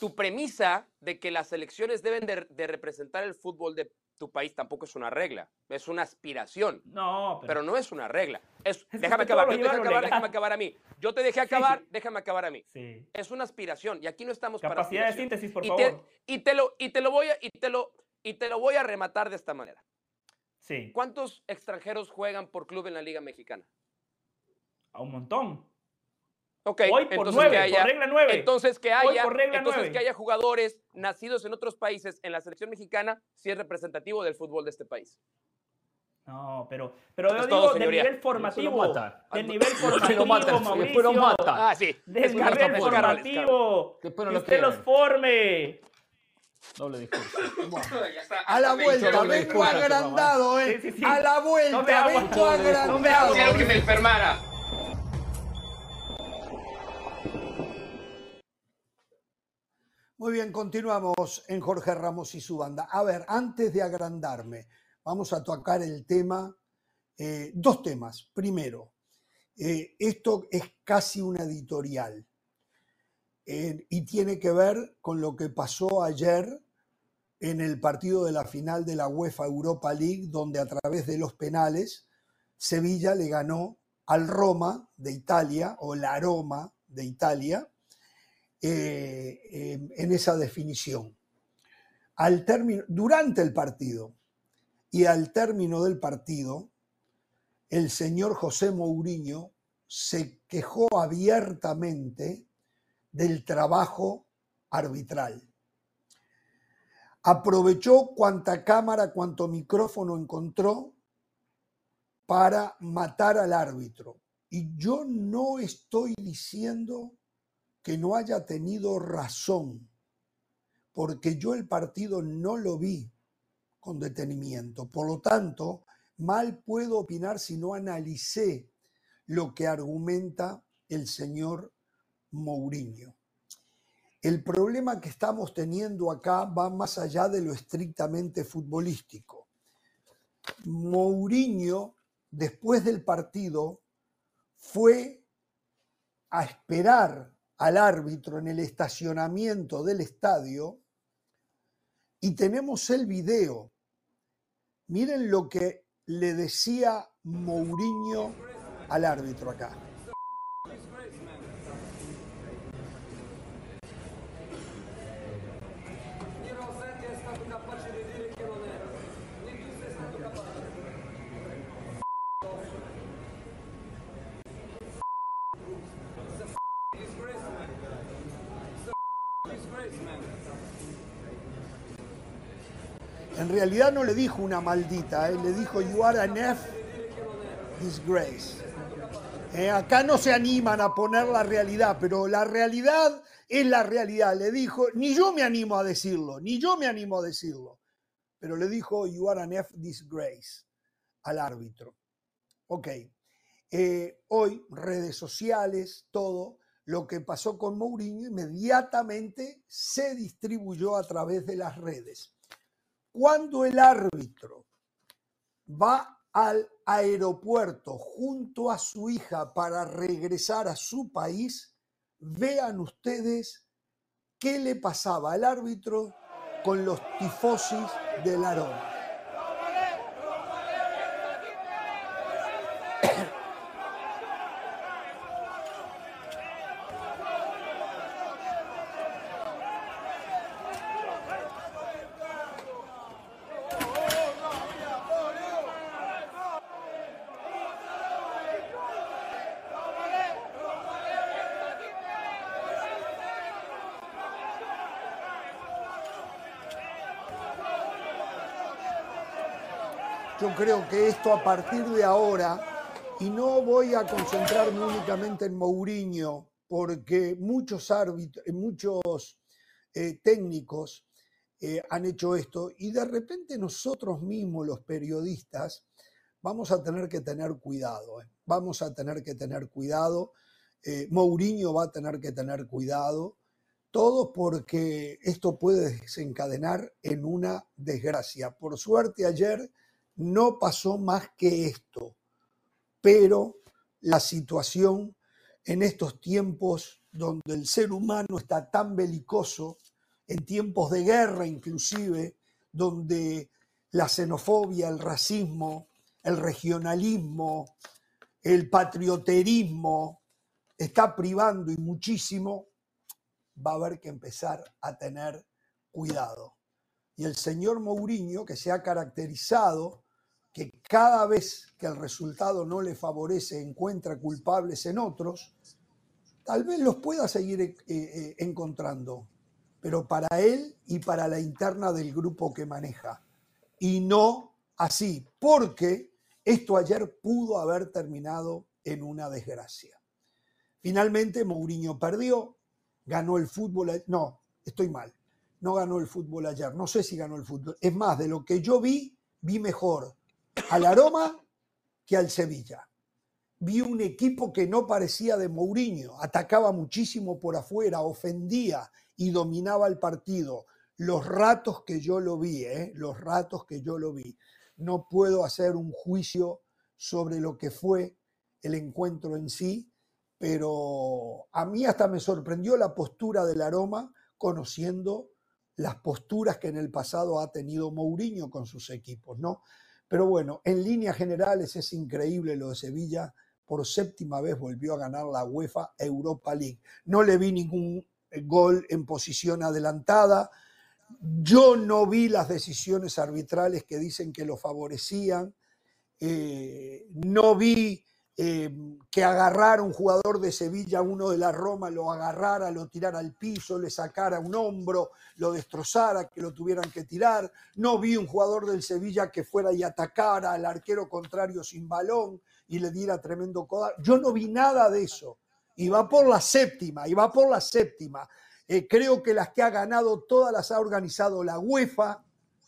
Tu premisa de que las elecciones deben de, de representar el fútbol de tu país tampoco es una regla, es una aspiración, No, pero, pero no es una regla. Es, déjame acabar, yo te acabar, déjame acabar a mí. Yo te dejé acabar, sí. déjame acabar a mí. sí. Es una aspiración y aquí no estamos para Capacidad de aspiración. síntesis, por y favor. Te, y, te lo, y te lo voy a, y te lo, y te lo voy a rematar de esta manera. Sí, ¿Cuántos extranjeros juegan por club en la Liga Mexicana? A un montón. Ok, Hoy por entonces nueve, que haya, por regla nueve. Entonces que Hoy haya, por regla entonces nueve. que haya jugadores nacidos en otros países en la selección mexicana si es representativo del fútbol de este país. No, pero, pero yo Es digo todo, del nivel formativo. Mata. Del nivel formativo, mata, Mauricio. mata. Ah, sí. Del es nivel formativo. Después no que usted los forme. Doble discurso. A la vuelta, vengo agrandado, ¿eh? Sí, sí, sí. A la vuelta, vengo agrandado. agua. que me enfermara. Muy bien, continuamos en Jorge Ramos y su banda. A ver, antes de agrandarme, vamos a tocar el tema, eh, dos temas. Primero, eh, esto es casi una editorial y tiene que ver con lo que pasó ayer en el partido de la final de la UEFA Europa League, donde a través de los penales Sevilla le ganó al Roma de Italia o la Roma de Italia eh, en esa definición. Al término, durante el partido y al término del partido, el señor José Mourinho se quejó abiertamente del trabajo arbitral. Aprovechó cuanta cámara, cuanto micrófono encontró para matar al árbitro. Y yo no estoy diciendo que no haya tenido razón, porque yo el partido no lo vi con detenimiento. Por lo tanto, mal puedo opinar si no analicé lo que argumenta el señor Mourinho. El problema que estamos teniendo acá va más allá de lo estrictamente futbolístico. Mourinho, después del partido, fue a esperar al árbitro en el estacionamiento del estadio y tenemos el video. Miren lo que le decía Mourinho al árbitro acá. Realidad no le dijo una maldita, eh, le dijo you are an F disgrace. Eh, acá no se animan a poner la realidad, pero la realidad es la realidad. Le dijo, ni yo me animo a decirlo, ni yo me animo a decirlo, pero le dijo you are an F disgrace al árbitro. Ok, Eh, hoy redes sociales, todo lo que pasó con Mourinho inmediatamente se distribuyó a través de las redes. Cuando el árbitro va al aeropuerto junto a su hija para regresar a su país, vean ustedes qué le pasaba al árbitro con los tifosis del aroma. Creo que esto a partir de ahora, y no voy a concentrarme únicamente en Mourinho, porque muchos árbitros, muchos eh, técnicos eh, han hecho esto y de repente nosotros mismos, los periodistas, vamos a tener que tener cuidado, ¿eh? vamos a tener que tener cuidado, Mourinho va a tener que tener cuidado, todo porque esto puede desencadenar en una desgracia. Por suerte ayer no pasó más que esto, pero la situación en estos tiempos donde el ser humano está tan belicoso, en tiempos de guerra inclusive, donde la xenofobia, el racismo, el regionalismo, el patrioterismo está privando y muchísimo, va a haber que empezar a tener cuidado. Y el señor Mourinho, que se ha caracterizado que cada vez que el resultado no le favorece encuentra culpables en otros, tal vez los pueda seguir eh, eh, encontrando, pero para él y para la interna del grupo que maneja. Y no así, porque esto ayer pudo haber terminado en una desgracia. Finalmente Mourinho perdió, ganó el fútbol, no, estoy mal, no ganó el fútbol ayer, no sé si ganó el fútbol, es más, de lo que yo vi, vi mejor al aroma que al Sevilla. Vi un equipo que no parecía de Mourinho, atacaba muchísimo por afuera, ofendía y dominaba el partido. Los ratos que yo lo vi, ¿eh? los ratos que yo lo vi. No puedo hacer un juicio sobre lo que fue el encuentro en sí, pero a mí hasta me sorprendió la postura del aroma conociendo las posturas que en el pasado ha tenido Mourinho con sus equipos, ¿no? Pero bueno, en líneas generales es increíble lo de Sevilla. Por séptima vez volvió a ganar la UEFA Europa League. No le vi ningún eh, gol en posición adelantada. Yo no vi las decisiones arbitrales que dicen que lo favorecían. Eh, no vi eh, que agarrara un jugador de Sevilla, uno de la Roma, lo agarrara, lo tirara al piso, le sacara un hombro, lo destrozara, que lo tuvieran que tirar. No vi un jugador del Sevilla que fuera y atacara al arquero contrario sin balón y le diera tremendo codazo. Yo no vi nada de eso. Y va por la séptima, y va por la séptima. Eh, creo que las que ha ganado todas las ha organizado la UEFA,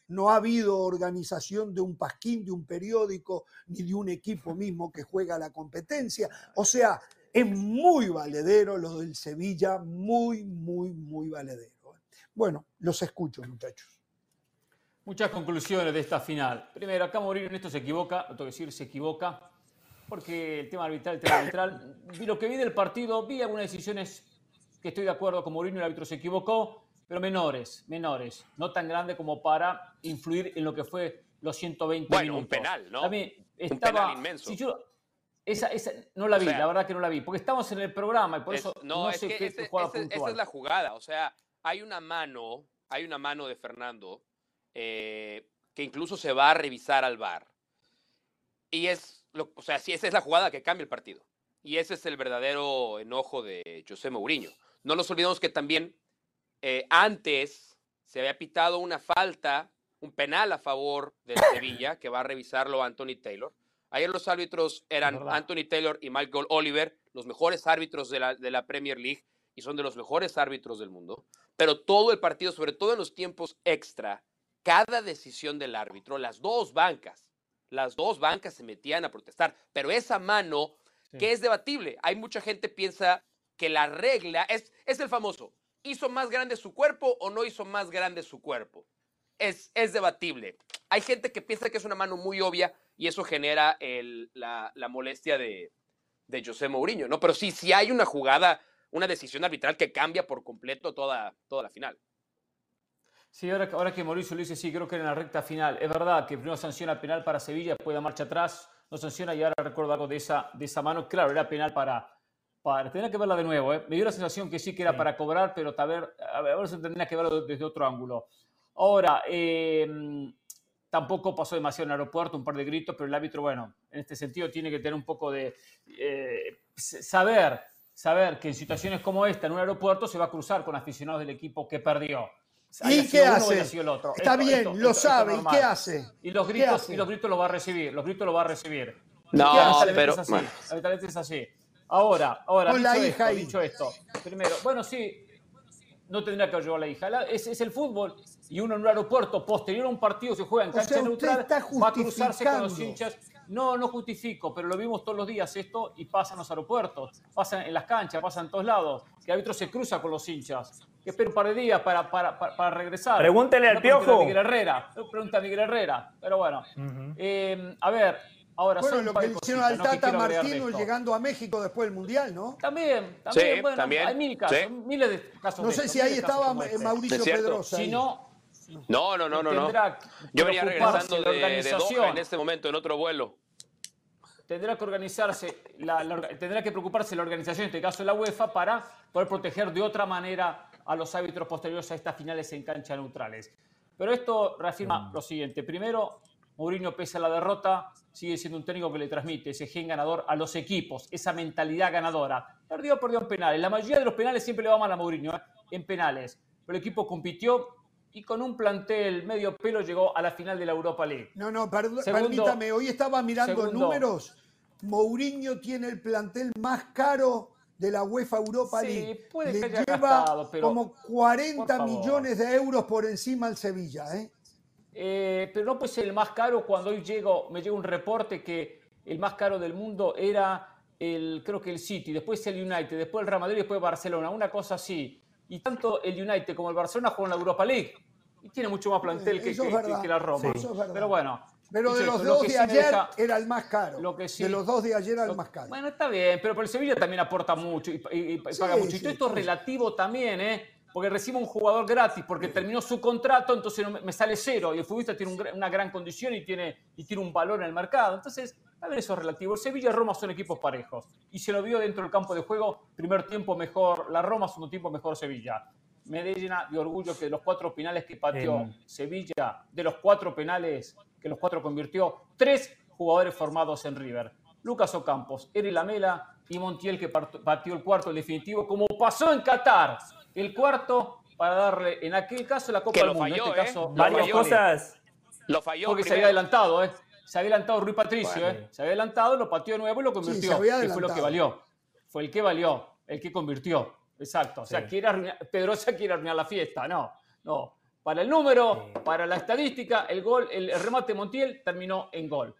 no ha habido organización de un pasquín, de un periódico, ni de un equipo mismo que juega la competencia. O sea, es muy valedero lo del Sevilla, muy, muy, muy valedero. Bueno, los escucho, muchachos. Muchas conclusiones de esta final. Primero, acá Mourinho en esto se equivoca, lo tengo que decir, se equivoca, porque el tema arbitral, el tema arbitral, vi lo que vi del partido, vi algunas decisiones que estoy de acuerdo con Mourinho, el árbitro se equivocó, pero menores, menores, no tan grande como para influir en lo que fue los 120 bueno, minutos. un penal, ¿no? También estaba, un penal inmenso. esa, esa, no la vi, la verdad que no la vi, porque estamos en el programa y por eso no, sé qué ese, jugada ese, Esa es la jugada, o sea, hay una mano, hay una mano de Fernando eh, que incluso se va a revisar al VAR. Y es, lo, o sea, sí, esa es la jugada que cambia el partido. Y ese es el verdadero enojo de José Mourinho. No nos olvidemos que también eh, antes se había pitado una falta, un penal a favor de Sevilla, que va a revisarlo Anthony Taylor. Ayer los árbitros eran Anthony Taylor y Michael Oliver, los mejores árbitros de la, de la Premier League y son de los mejores árbitros del mundo. Pero todo el partido, sobre todo en los tiempos extra, cada decisión del árbitro, las dos bancas, las dos bancas se metían a protestar. Pero esa mano, que es debatible, hay mucha gente piensa que la regla es, es el famoso, ¿hizo más grande su cuerpo o no hizo más grande su cuerpo? Es, es debatible. Hay gente que piensa que es una mano muy obvia y eso genera la, molestia de, de José Mourinho, ¿no? Pero sí, sí hay una jugada, una decisión arbitral que cambia por completo toda, toda la final. Sí, ahora, ahora que Mauricio lo dice, sí, creo que en la recta final. Es verdad que primero sanciona penal para Sevilla, después da marcha atrás, no sanciona y ahora recuerdo algo de esa, de esa mano. Claro, era penal para, para, tenía que verla de nuevo, ¿eh? me dio la sensación que sí que era sí. para cobrar, pero a ver, a ver, ahora se tendría que verlo desde otro ángulo. Ahora, eh, tampoco pasó demasiado en el aeropuerto, un par de gritos, pero el árbitro, bueno, en este sentido tiene que tener un poco de eh, saber, saber que en situaciones como esta, en un aeropuerto, se va a cruzar con aficionados del equipo que perdió. ¿Y qué hace? Está esto, bien, esto, lo esto, sabe, ¿y qué hace? Y los gritos, y los gritos lo va a recibir, los gritos lo va a recibir. No, pero... Es así, bueno. es así. Ahora, ahora, Con dicho, la esto, hija ahí. dicho esto, primero, bueno, sí, no tendría que llevar la hija. La- es, es el fútbol y uno en un aeropuerto posterior a un partido se juega en O cancha sea, neutral, está va a cruzarse con los justificando. hinchas. No, no justifico, pero lo vimos todos los días esto y pasa en los aeropuertos, pasa en las canchas, pasa en todos lados. Que el árbitro se cruza con los hinchas. Que espera un par de días para, para, para, para regresar. Pregúntele al No Piojo. a Miguel Herrera. no Pregunta a Miguel Herrera. Pero bueno. Eh, a ver, ahora. Bueno, lo que hicieron al Tata Martino llegando a México después del Mundial, ¿no? También, también, Sí, bueno, también, hay mil casos, sí. miles de casos. No sé si ahí estaba este. Mauricio. Pedrosa. Si no, No, no, no, no, Yo venía regresando de, de. Doha en este momento en otro vuelo. tendrá que organizarse, la- la orga- tendrá que preocuparse la organización, en este caso la UEFA, para poder proteger de otra manera a los árbitros posteriores a estas finales en canchas neutrales. Pero esto reafirma lo siguiente. Primero, Mourinho, pese a la derrota, sigue siendo un técnico que le transmite ese gen ganador a los equipos, esa mentalidad ganadora. Perdió, perdió en penales. La mayoría de los penales siempre le va mal a Mourinho, ¿eh? en penales. Pero el equipo compitió y con un plantel medio pelo llegó a la final de la Europa League. No, no, Segundo- permítame, hoy estaba mirando segundo. números. Mourinho tiene el plantel más caro de la UEFA Europa Sí, League. puede Le que haya lleva gastado, pero, como 40 por favor. millones de euros por encima al Sevilla, ¿eh? Eh, pero no puede ser el más caro cuando hoy llego, me llega un reporte que el más caro del mundo era el, creo que el City, después el United, después el Real Madrid, después Barcelona, una cosa así. Y tanto el United como el Barcelona juegan la Europa League. Y tiene mucho más plantel que, es que- verdad. que- que la Roma. Sí. Es. Pero bueno. Pero de los lo dos de sí ayer deja- era el más caro. lo que sí- de los dos de ayer era el más caro. Bueno, está bien, pero el Sevilla también aporta mucho y, y- y Sí, paga mucho. y todo esto es relativo también, ¿eh? Porque recibe un jugador gratis porque terminó su contrato, entonces me, sale cero. Y el futbolista tiene un una gran condición y tiene, y tiene un valor en el mercado. Entonces, también eso es relativo. El Sevilla y Roma son equipos parejos. Y se lo vio dentro del campo de juego. Primer tiempo mejor la Roma, segundo tiempo mejor Sevilla. Me llena de orgullo que de los cuatro penales que pateó. Sevilla, de los cuatro penales que los cuatro convirtió, tres jugadores formados en River. Lucas Ocampos, Eri Lamela y Montiel que pateó el cuarto, el definitivo, como pasó en Qatar. El cuarto para darle, en aquel caso, la Copa Que del Mundo. falló, en este ¿eh? caso, la Varias falló. Cosas. Lo falló. Porque se había adelantado, ¿eh? Se había adelantado Rui Patricio, Bueno. ¿eh? Se había adelantado, lo pateó de nuevo y lo se convirtió. había que fue lo que valió. Fue el que valió, el que convirtió. Exacto. O sea, Sí. quiere arruinar, Pedrosa quiere arruinar la fiesta. No, no. Para el número, Sí. para la estadística, el gol, el, remate de Montiel terminó en gol.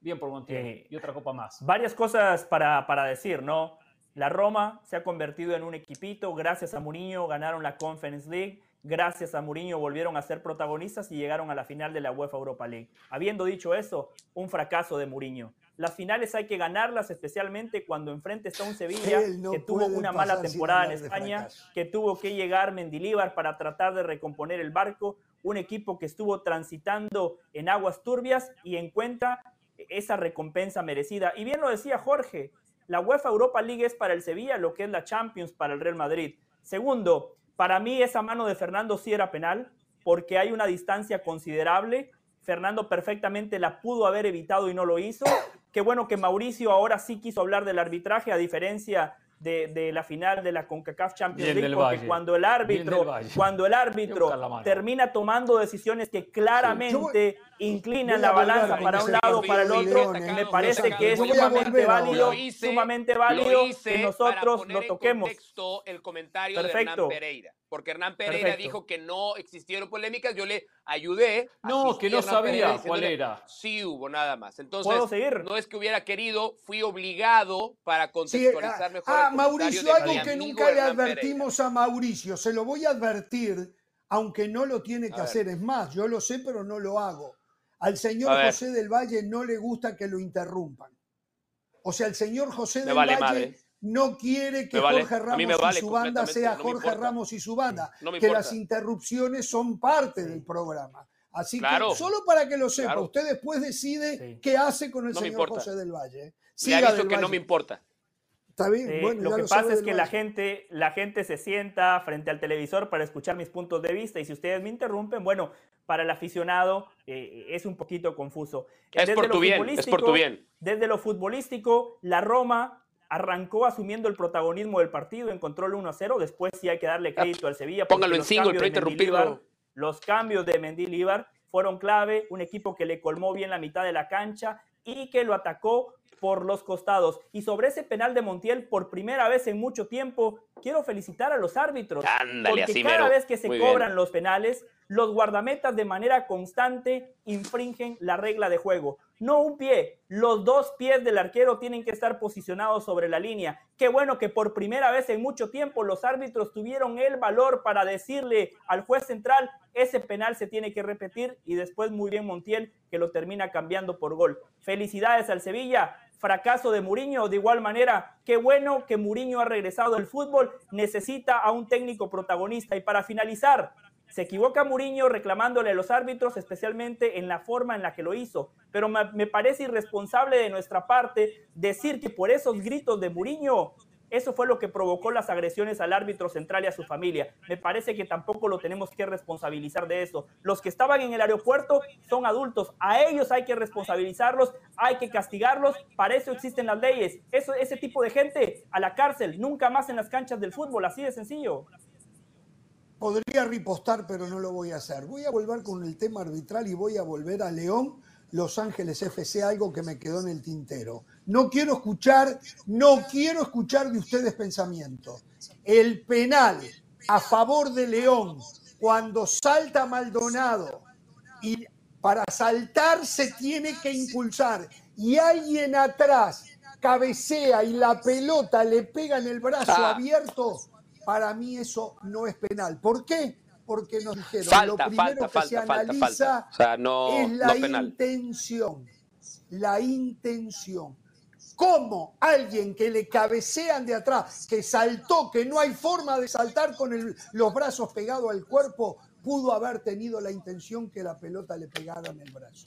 Bien por Montiel. Sí. Y otra copa más. Varias cosas para, para decir, ¿no? La Roma se ha convertido en un equipito, gracias a Mourinho ganaron la Conference League, gracias a Mourinho volvieron a ser protagonistas y llegaron a la final de la UEFA Europa League. Habiendo dicho eso, un fracaso de Mourinho. Las finales hay que ganarlas, especialmente cuando enfrente está un Sevilla no que tuvo una mala temporada en España, que tuvo que llegar Mendilíbar para tratar de recomponer el barco, un equipo que estuvo transitando en aguas turbias y encuentra esa recompensa merecida. Y bien lo decía Jorge, la UEFA Europa League es para el Sevilla lo que es la Champions para el Real Madrid. Segundo, para mí esa mano de Fernando sí era penal, porque hay una distancia considerable. Fernando perfectamente la pudo haber evitado y no lo hizo. Qué bueno que Mauricio ahora sí quiso hablar del arbitraje, a diferencia de, de la final de la CONCACAF Champions Bien League, porque Valle. cuando el árbitro, cuando el árbitro termina tomando decisiones que claramente inclinan a la balanza para un lado para el otro, me parece que es a sumamente válido, sumamente válido que nosotros lo toquemos. el comentario de Perfecto. Hernán Pereira. Porque Hernán Pereira Perfecto. dijo que no existieron polémicas. Yo le ayudé. No, que no a sabía cuál era. Sí hubo, nada más. Entonces, ¿Puedo seguir? no es que hubiera querido, fui obligado para Sí, contextualizar ah, mejor. ah, el comentario Mauricio, algo que nunca le Hernán Pereira. advertimos a Mauricio, se lo voy a advertir, aunque no lo tiene que A ver. hacer. Es más, yo lo sé, pero no lo hago. Al señor. José del Valle no le gusta que lo interrumpan. O sea, el señor José Me del vale Valle madre. no quiere que vale. Jorge Ramos vale y su banda sea no Jorge. Ramos y su banda, No me que importa. las interrupciones son parte del programa. Así Claro. que solo para que lo sepa, Claro. usted después decide Sí. qué hace con el No señor. José del Valle. Le Siga aviso del que no me importa. Está bien, Eh, bueno, lo ya que pasa es que la gente, la gente se sienta frente al televisor para escuchar mis puntos de vista y si ustedes me interrumpen, bueno, para el aficionado eh, es un poquito confuso. Es Desde por lo tu bien, es por tu futbolístico- bien. Desde lo futbolístico, la Roma arrancó asumiendo el protagonismo del partido, encontró el 1 a 0, después sí hay que darle crédito al Sevilla. Póngalo en single, pero interrumpirlo. Los cambios de Mendilibar fueron clave, un equipo que le colmó bien la mitad de la cancha, y que lo atacó por los costados. Y sobre ese penal de Montiel, por primera vez en mucho tiempo, quiero felicitar a los árbitros. porque cada vez que se cobran los penales, los guardametas de manera constante infringen la regla de juego. No un pie, los dos pies del arquero tienen que estar posicionados sobre la línea. Qué bueno que por primera vez en mucho tiempo los árbitros tuvieron el valor para decirle al juez central, ese penal se tiene que repetir y después muy bien Montiel que lo termina cambiando por gol. Felicidades al Sevilla, fracaso de Muriño. De igual manera, qué bueno que Muriño ha regresado al fútbol, necesita a un técnico protagonista. Y para finalizar, se equivoca Muriño reclamándole a los árbitros, especialmente en la forma en la que lo hizo. Pero me parece irresponsable de nuestra parte decir que por esos gritos de Muriño eso fue lo que provocó las agresiones al árbitro central y a su familia. Me parece que tampoco lo tenemos que responsabilizar de eso. Los que estaban en el aeropuerto son adultos. A ellos hay que responsabilizarlos, hay que castigarlos. Para eso existen las leyes. Ese tipo de gente a la cárcel, nunca más en las canchas del fútbol. Así de sencillo. Podría ripostar, pero no lo voy a hacer. Voy a volver con el tema arbitral y voy a volver a León los Ángeles FC, algo que me quedó en el tintero. No quiero escuchar, no quiero escuchar de ustedes pensamiento. El penal a favor de León, cuando salta Maldonado y para saltar se tiene que impulsar y alguien atrás cabecea y la pelota le pega en el brazo ah. abierto, para mí eso no es penal. ¿Por qué? Porque nos dijeron lo primero que se analiza es la intención. La intención. ¿Cómo alguien que le cabecean de atrás, que saltó, que no hay forma de saltar con los brazos pegados al cuerpo, pudo haber tenido la intención que la pelota le pegara en el brazo?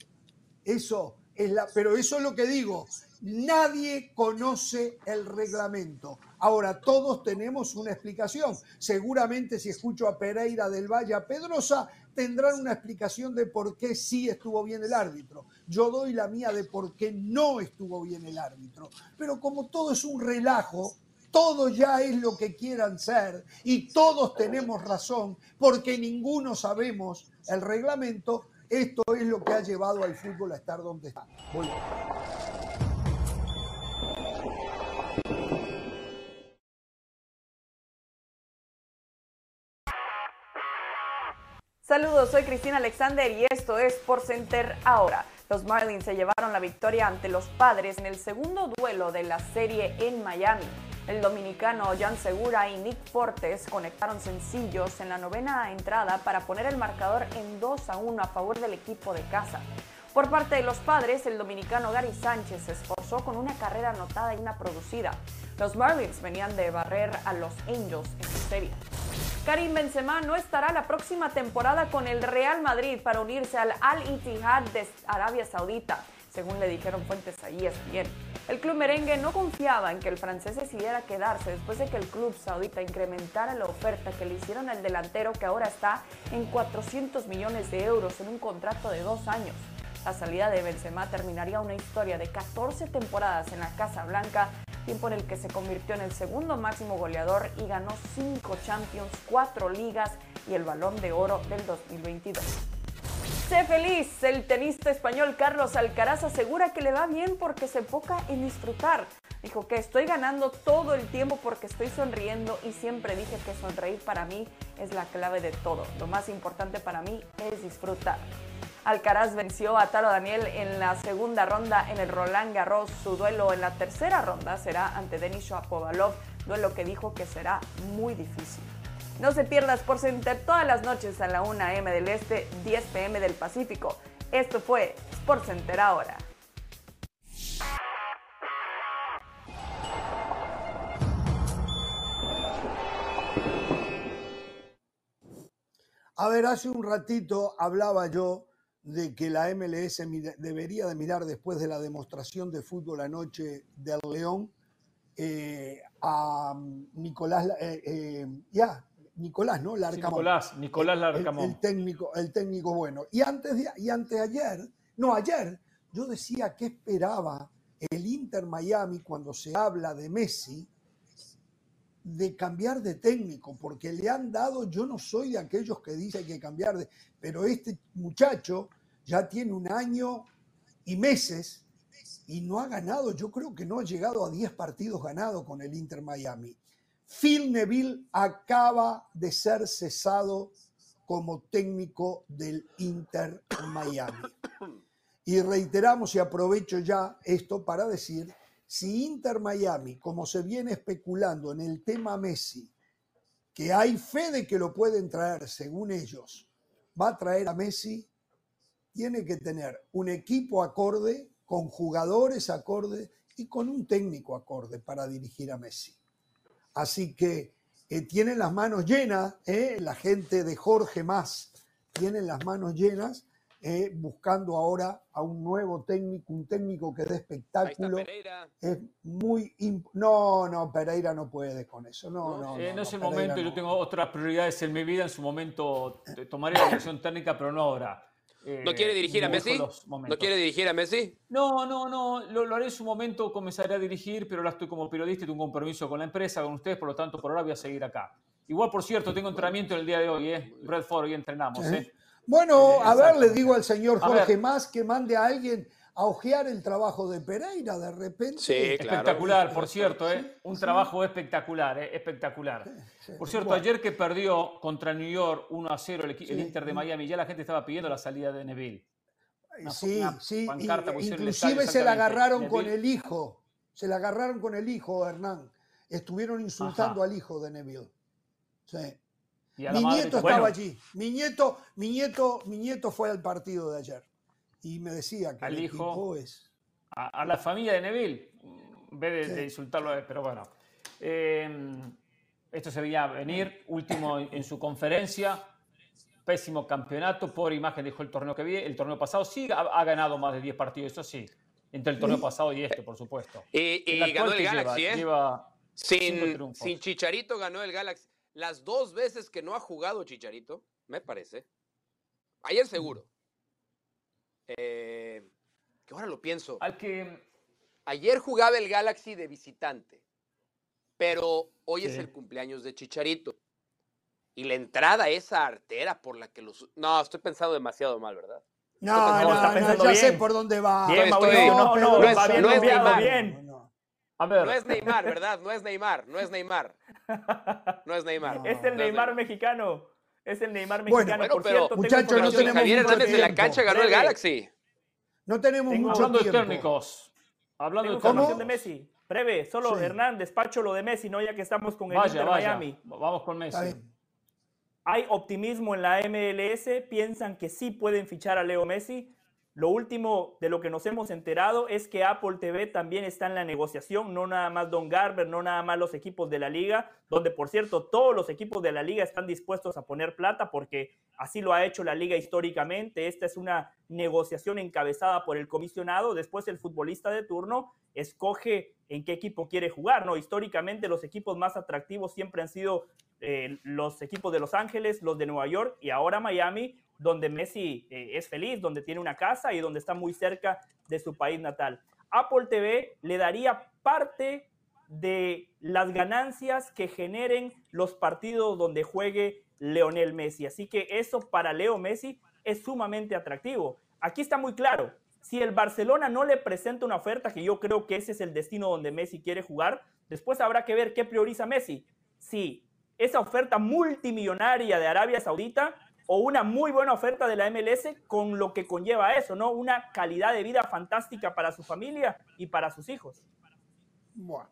Eso es la, pero eso es lo que digo. Nadie conoce el reglamento. Ahora, todos tenemos una explicación. Seguramente si escucho a Pereira del Valle, a Pedrosa, tendrán una explicación de por qué sí estuvo bien el árbitro. Yo doy la mía de por qué no estuvo bien el árbitro. Pero como todo es un relajo, todo ya es lo que quieran ser y todos tenemos razón porque ninguno sabemos el reglamento, esto es lo que ha llevado al fútbol a estar donde está. Saludos, soy Cristina Alexander y esto es Por Center ahora. Los Marlins se llevaron la victoria ante los Padres en el segundo duelo de la serie en Miami. El dominicano Jan Segura y Nick Fortes conectaron sencillos en la novena entrada para poner el marcador en 2 a 1 a favor del equipo de casa. Por parte de los padres, el dominicano Gary Sánchez se esforzó con una carrera anotada y una producida. Los Marlins venían de barrer a los Angels en su serie. Karim Benzema no estará la próxima temporada con el Real Madrid para unirse al Al Ittihad de Arabia Saudita, según le dijeron fuentes ahí bien. El club merengue no confiaba en que el francés decidiera quedarse después de que el club saudita incrementara la oferta que le hicieron al delantero que ahora está en 400 millones de euros en un contrato de dos años. La salida de Benzema terminaría una historia de 14 temporadas en la Casa Blanca tiempo en el que se convirtió en el segundo máximo goleador y ganó cinco Champions, cuatro ligas y el Balón de Oro del 2022. Sé feliz, el tenista español Carlos Alcaraz asegura que le va bien porque se enfoca en disfrutar. Dijo que estoy ganando todo el tiempo porque estoy sonriendo y siempre dije que sonreír para mí es la clave de todo. Lo más importante para mí es disfrutar. Alcaraz venció a Taro Daniel en la segunda ronda en el Roland Garros. Su duelo en la tercera ronda será ante Denis Shapovalov, duelo que dijo que será muy difícil. No se pierda Sports Center todas las noches a la 1 a.m. del Este, 10 p.m. del Pacífico. Esto fue Sports Center ahora. A ver, hace un ratito hablaba yo de que la MLS debería de mirar después de la demostración de fútbol anoche del León eh, a mm, Nicolás, eh, eh, ya, Nicolás, ¿no? Nicolás, Nicolás Larcamón. El, técnico, el técnico bueno. Y antes, de, y antes ayer, no, ayer, yo decía que esperaba el Inter Miami cuando se habla de Messi de cambiar de técnico, porque le han dado, yo no soy de aquellos que dicen que cambiar de, pero este muchacho ya tiene un año y meses y no ha ganado, yo creo que no ha llegado a 10 partidos ganados con el Inter Miami. Phil Neville acaba de ser cesado como técnico del Inter Miami. Y reiteramos y aprovecho ya esto para decir, si Inter Miami, como se viene especulando en el tema Messi, que hay fe de que lo pueden traer, según ellos, va a traer a Messi, tiene que tener un equipo acorde, con jugadores acorde y con un técnico acorde para dirigir a Messi. Así que eh, tienen las manos llenas, eh, la gente de Jorge Más tienen las manos llenas eh, buscando ahora a un nuevo técnico, un técnico que dé espectáculo. Es muy no, no, Pereira no puede con eso. No, no, no, no, es el momento, yo tengo otras prioridades en mi vida, en su momento tomaré la dirección técnica, pero no ahora. ¿No quiere dirigir a Messi? ¿No quiere dirigir a Messi? No, no, no. Lo, haré en su momento, comenzaré a dirigir, pero ahora estoy como periodista y tengo un compromiso con la empresa, con ustedes, por lo tanto, por ahora voy a seguir acá. Igual, por cierto, tengo entrenamiento el día de hoy, ¿eh? Redford, hoy entrenamos, ¿eh? Bueno, eh, a ver, le digo al señor Jorge Más que mande a alguien a ojear el trabajo de Pereira de repente. Sí, Espectacular, por cierto, ¿eh? un trabajo espectacular, ¿eh? espectacular. por cierto, ayer que perdió contra New York 1 a 0 el, Inter de Miami, ya la gente estaba pidiendo la salida de Neville. sí, sí, inclusive se la agarraron con el hijo, se la agarraron con el hijo, Hernán. Estuvieron insultando al hijo de Neville. Sí mi nieto estaba allí. Mi nieto, mi, nieto, mi nieto fue al partido de ayer y me decía que el hijo es. A, la familia de Neville, en vez de, insultarlo, pero bueno. Em, esto se veía venir, último en, su conferencia, pésimo campeonato, por imagen dejó el torneo que vi, el torneo pasado sí ha, ganado más de 10 partidos, eso sí, entre el torneo pasado y este, por supuesto. Y, ganó el Galaxy, ¿eh? sin, sin Chicharito ganó el Galaxy las dos veces que no ha jugado Chicharito, me parece. Ayer seguro. Eh, que ahora lo pienso. Al que... Ayer jugaba el Galaxy de visitante, pero hoy es el cumpleaños de Chicharito. Y la entrada esa artera por la que los... No, estoy pensando demasiado mal, ¿verdad? No, no, no, ya sé por dónde va. Bien, no, no, no, va bien, no es bien. No es Neymar, ¿verdad? No es Neymar, no es Neymar. No es Neymar. es el Neymar mexicano. Es el Neymar mexicano. Bueno, por pero, cierto, muchachos, no tenemos Javier Hernández de la cancha ganó el Galaxy. No tenemos mucho hablando tiempo. de técnicos. Hablando de información de Messi. Breve, solo Hernán, despacho lo de Messi, no ya que estamos con el Inter Miami. Vamos con Messi. Hay optimismo en la MLS, piensan que sí pueden fichar a Leo Messi. Lo último de lo que nos hemos enterado es que Apple TV también está en la negociación, no nada más Don Garber, no nada más los equipos de la liga, donde por cierto todos los equipos de la liga están dispuestos a poner plata porque así lo ha hecho la liga históricamente. Esta es una negociación encabezada por el comisionado, después el futbolista de turno escoge en qué equipo quiere jugar, ¿no? Históricamente los equipos más atractivos siempre han sido eh, los equipos de Los Ángeles, los de Nueva York y ahora Miami, donde Messi eh, es feliz, donde tiene una casa y donde está muy cerca de su país natal. Apple TV le daría parte de las ganancias que generen los partidos donde juegue Leonel Messi. Así que eso para Leo Messi es sumamente atractivo. Aquí está muy claro, si el Barcelona no le presenta una oferta, que yo creo que ese es el destino donde Messi quiere jugar, después habrá que ver qué prioriza Messi. Si esa oferta multimillonaria de Arabia Saudita o una muy buena oferta de la MLS con lo que conlleva eso, ¿no? Una calidad de vida fantástica para su familia y para sus hijos. Bueno,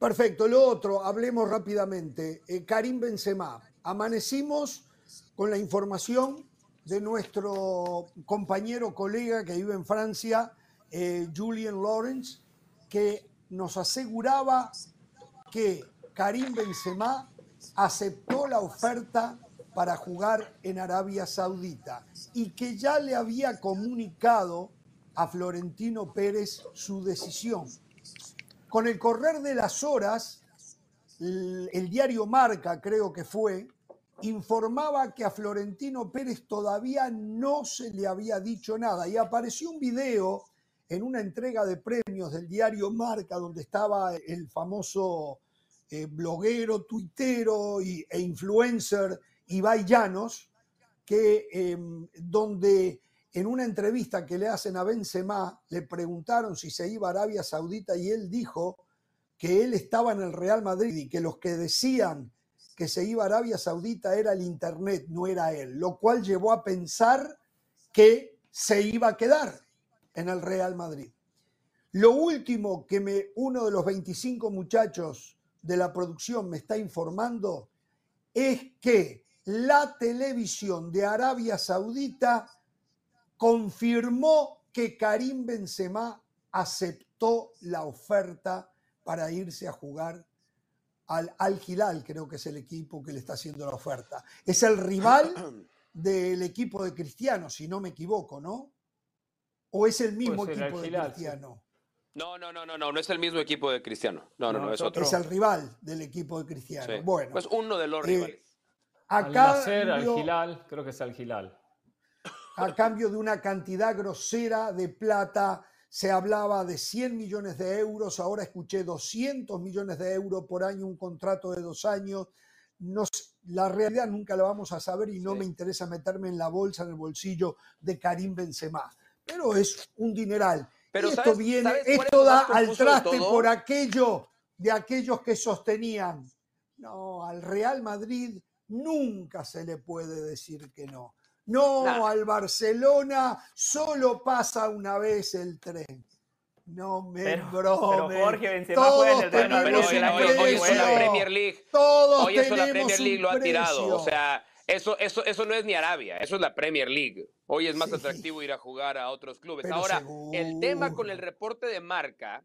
perfecto. Lo otro, hablemos rápidamente. Eh, Karim Benzema. Amanecimos con la información de nuestro compañero, colega que vive en Francia, eh, Julien Lawrence, que nos aseguraba que Karim Benzema aceptó la oferta para jugar en Arabia Saudita y que ya le había comunicado a Florentino Pérez su decisión. Con el correr de las horas, el, diario Marca, creo que fue, informaba que a Florentino Pérez todavía no se le había dicho nada y apareció un video en una entrega de premios del diario Marca donde estaba el famoso eh, bloguero, tuitero y, e influencer Ibai Llanos, que, em, donde en una entrevista que le hacen a Benzema, le preguntaron si se iba a Arabia Saudita y él dijo que él estaba en el Real Madrid y que los que decían que se iba a Arabia Saudita era el Internet, no era él, lo cual llevó a pensar que se iba a quedar en el Real Madrid. Lo último que me, uno de los 25 muchachos de la producción me está informando es que la televisión de Arabia Saudita confirmó que Karim Benzema aceptó la oferta para irse a jugar al Al Hilal, creo que es el equipo que le está haciendo la oferta. Es el rival del equipo de Cristiano, si no me equivoco, ¿no? ¿O es el mismo equipo de Cristiano? No, no, no, no, no, no es el mismo equipo de Cristiano. No, no, no, es otro. Es el rival del equipo de Cristiano. Bueno. Pues uno de los eh, rivales. Acá al al Gilal, creo que es al Gilal. A cambio de una cantidad grosera de plata, se hablaba de 100 millones de euros, ahora escuché 200 millones de euros por año, un contrato de dos años. No, la realidad nunca la vamos a saber y no me interesa meterme en la bolsa, en el bolsillo de Karim Benzema. Pero es un dineral. Pero esto viene, esto da al traste por aquello de aquellos que sostenían. No, al Real Madrid nunca se le puede decir que no. No, al Barcelona solo pasa una vez el tren. No me pero, Pero Jorge Benzema juega en el Real Madrid. Hoy, es la Premier League. Todos hoy eso la Premier League lo ha tirado. O sea, eso, eso, eso no es ni Arabia, eso es la Premier League. Hoy es más atractivo ir a jugar a otros clubes. Ahora, el tema con el reporte de marca,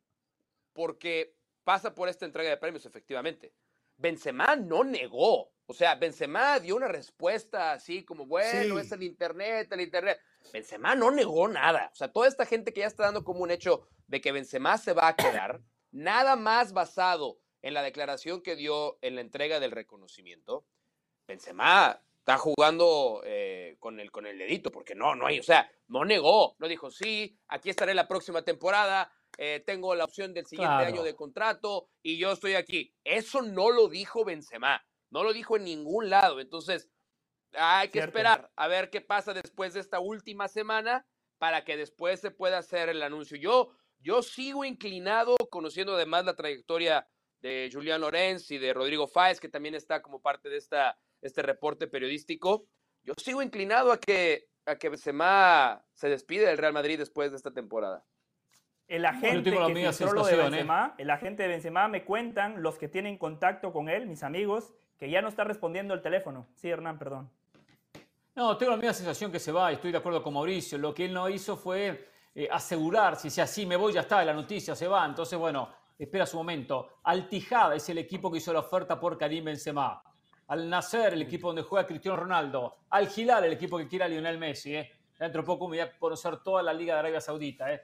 porque pasa por esta entrega de premios, efectivamente. Benzema no negó. O sea, Benzema dio una respuesta así como, bueno, es el Internet, el Internet. Benzema no negó nada. O sea, toda esta gente que ya está dando como un hecho de que Benzema se va a quedar, nada más basado en la declaración que dio en la entrega del reconocimiento. Benzema está jugando eh, con, el, con el dedito, porque no, no hay, o sea, no negó, no dijo, sí, aquí estaré la próxima temporada, eh, tengo la opción del siguiente año de contrato y yo estoy aquí. Eso no lo dijo Benzema, no lo dijo en ningún lado. Entonces, hay que esperar a ver qué pasa después de esta última semana para que después se pueda hacer el anuncio. Yo, yo sigo inclinado, conociendo además la trayectoria de Julián Lorenz y de Rodrigo Fáez, que también está como parte de esta este reporte periodístico. Yo sigo inclinado a que, a que Benzema se despide del Real Madrid después de esta temporada. El agente que de ¿eh? Benzema, el agente de Benzema me cuentan los que tienen contacto con él, mis amigos, que ya no está respondiendo el teléfono. Sí, Hernán, perdón. No, tengo la misma sensación que se va y estoy de acuerdo con Mauricio. Lo que él no hizo fue eh, asegurar, si sea así, me voy, ya está, la noticia se va. Entonces, bueno, espera su momento. Altijada es el equipo que hizo la oferta por Karim Benzema al Nacer, el equipo donde juega Cristiano Ronaldo, al Hilal, el equipo que quiere a Lionel Messi. ¿eh? Dentro de poco me voy a conocer toda la Liga de Arabia Saudita. ¿eh?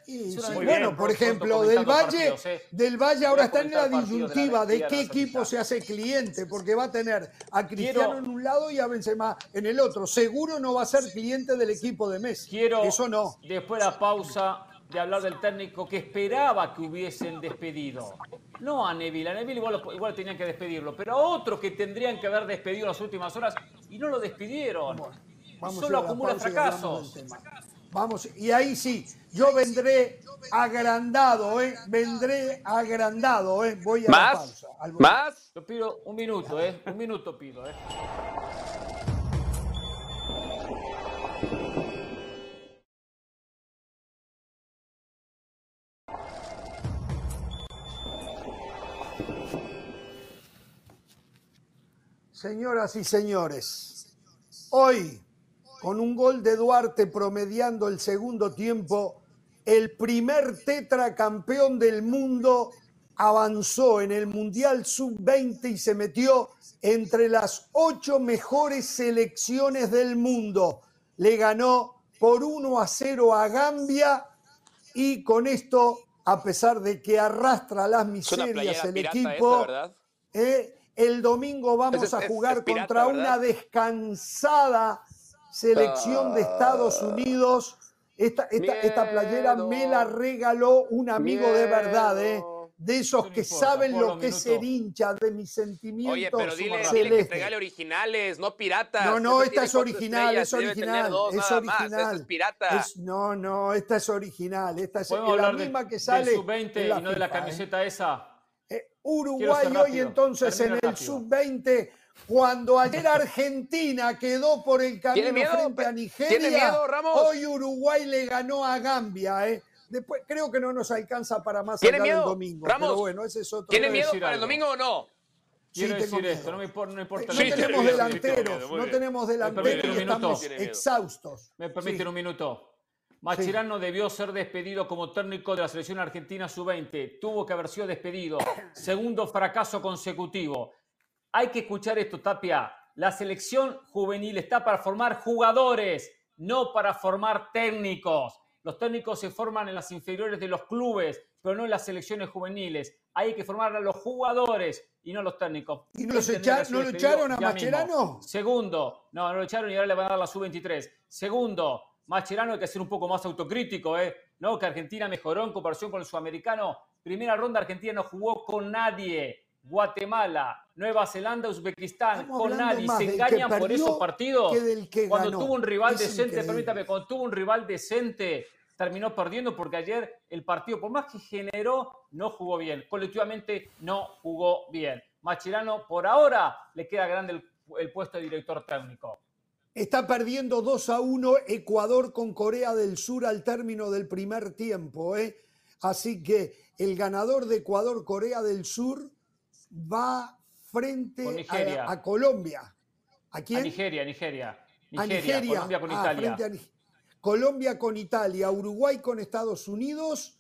bueno, por ejemplo, del Valle, ¿eh? del Valle ahora está en la disyuntiva de, qué equipo se hace cliente, porque va a tener a Cristiano en un lado y a Benzema en el otro. Seguro no va a ser cliente del equipo de Messi. Quiero, Eso no. Después de la pausa, de hablar del técnico que esperaba que hubiesen despedido. No a Neville, a Neville igual, igual tenían que despedirlo, pero a otro que tendrían que haber despedido en las últimas horas y no lo despidieron. Solo acumula fracasos. Vamos, y ahí sí, yo vendré agrandado, ¿eh? Vendré agrandado, ¿eh? Voy a ¿Más? la pausa. ¿Más? Yo pido un minuto, ¿eh? Un minuto pido, ¿eh? Señoras y señores, hoy, con un gol de Duarte promediando el segundo tiempo, el primer tetracampeón del mundo avanzó en el Mundial Sub-20 y se metió entre las ocho mejores selecciones del mundo. Le ganó por 1 a 0 a Gambia y con esto, a pesar de que arrastra las miserias el equipo, eh, el domingo vamos a jugar contra una descansada selección de Estados Unidos. Esta, esta, playera me la regaló un amigo de verdad, ¿eh? de esos No que importa, saben lo que es ser hincha de mis sentimientos. Oye, pero dile, dile que regale originales, no piratas. No, no, esta es original, es original, dos es original. es pirata. Es- no, no, esta es original. Esta es la misma que del sale. sub-20 en y no de la FIFA, ¿eh? camiseta esa. Eh, Uruguay hoy entonces en el rápido. sub-20, cuando ayer Argentina quedó por el camino miedo? frente a Nigeria, ¿Tiene miedo, Ramos? hoy Uruguay le ganó a Gambia. ¿eh? Después creo que no nos alcanza para más ¿Tiene allá del miedo? domingo. Ramos, pero bueno, ese es otro ¿Tiene miedo para el domingo o no? Quiero Sí, tengo decir esto, no me importa, no importa No lo que tenemos delanteros, no tenemos delanteros estamos exhaustos. Me permite Sí. un minuto. Machirano debió ser despedido como técnico de la selección argentina sub-20. Tuvo que haber sido despedido. Segundo fracaso consecutivo. Hay que escuchar esto, Tapia. La selección juvenil está para formar jugadores, no para formar técnicos. Los técnicos se forman en las inferiores de los clubes, pero no en las selecciones juveniles. Hay que formar a los jugadores y no a los técnicos. ¿Y no los echa- ser no lo echaron a mismo. Segundo, no, no lo echaron y ahora le van a dar la sub-23. Segundo, Mascherano hay que ser un poco más autocrítico, ¿eh? ¿No? Que Argentina mejoró en comparación con el sudamericano. Primera ronda, Argentina no jugó con nadie. Guatemala, Nueva Zelanda, Uzbekistán, Estamos con nadie. Se engañan por esos partidos. cuando ganó. tuvo un rival Es decente, increíble. permítame, cuando tuvo un rival decente, terminó perdiendo porque ayer el partido, por más que generó, no jugó bien. Colectivamente no jugó bien. Machirano, por ahora, le queda grande el, el puesto de director técnico. Está perdiendo 2 a 1 Ecuador con Corea del Sur al término del primer tiempo. ¿eh? Así que el ganador de Ecuador-Corea del Sur va frente a, a Colombia. ¿A quién? A Nigeria, Nigeria. A Nigeria, Nigeria. Colombia con Ah, Italia. frente a Ni- Colombia con Italia, Uruguay con Estados Unidos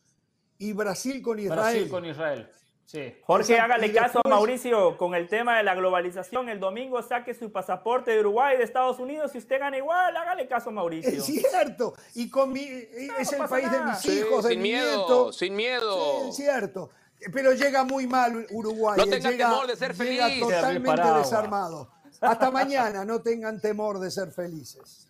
y Brasil con Israel. Brasil con Israel. Sí. Jorge, Exacto, hágale caso a Mauricio con el tema de la globalización. El domingo saque su pasaporte de Uruguay, de Estados Unidos. Si usted gana igual, hágale caso a Mauricio. Es cierto. Y con mi, es el país de mis Sí, hijos, de sin mi miedo, nieto. sin miedo. Sí, es cierto. Pero llega muy mal Uruguay. No eh, tenga llega- temor de ser llega feliz. totalmente desarmado. Hasta mañana, no tengan temor de ser felices.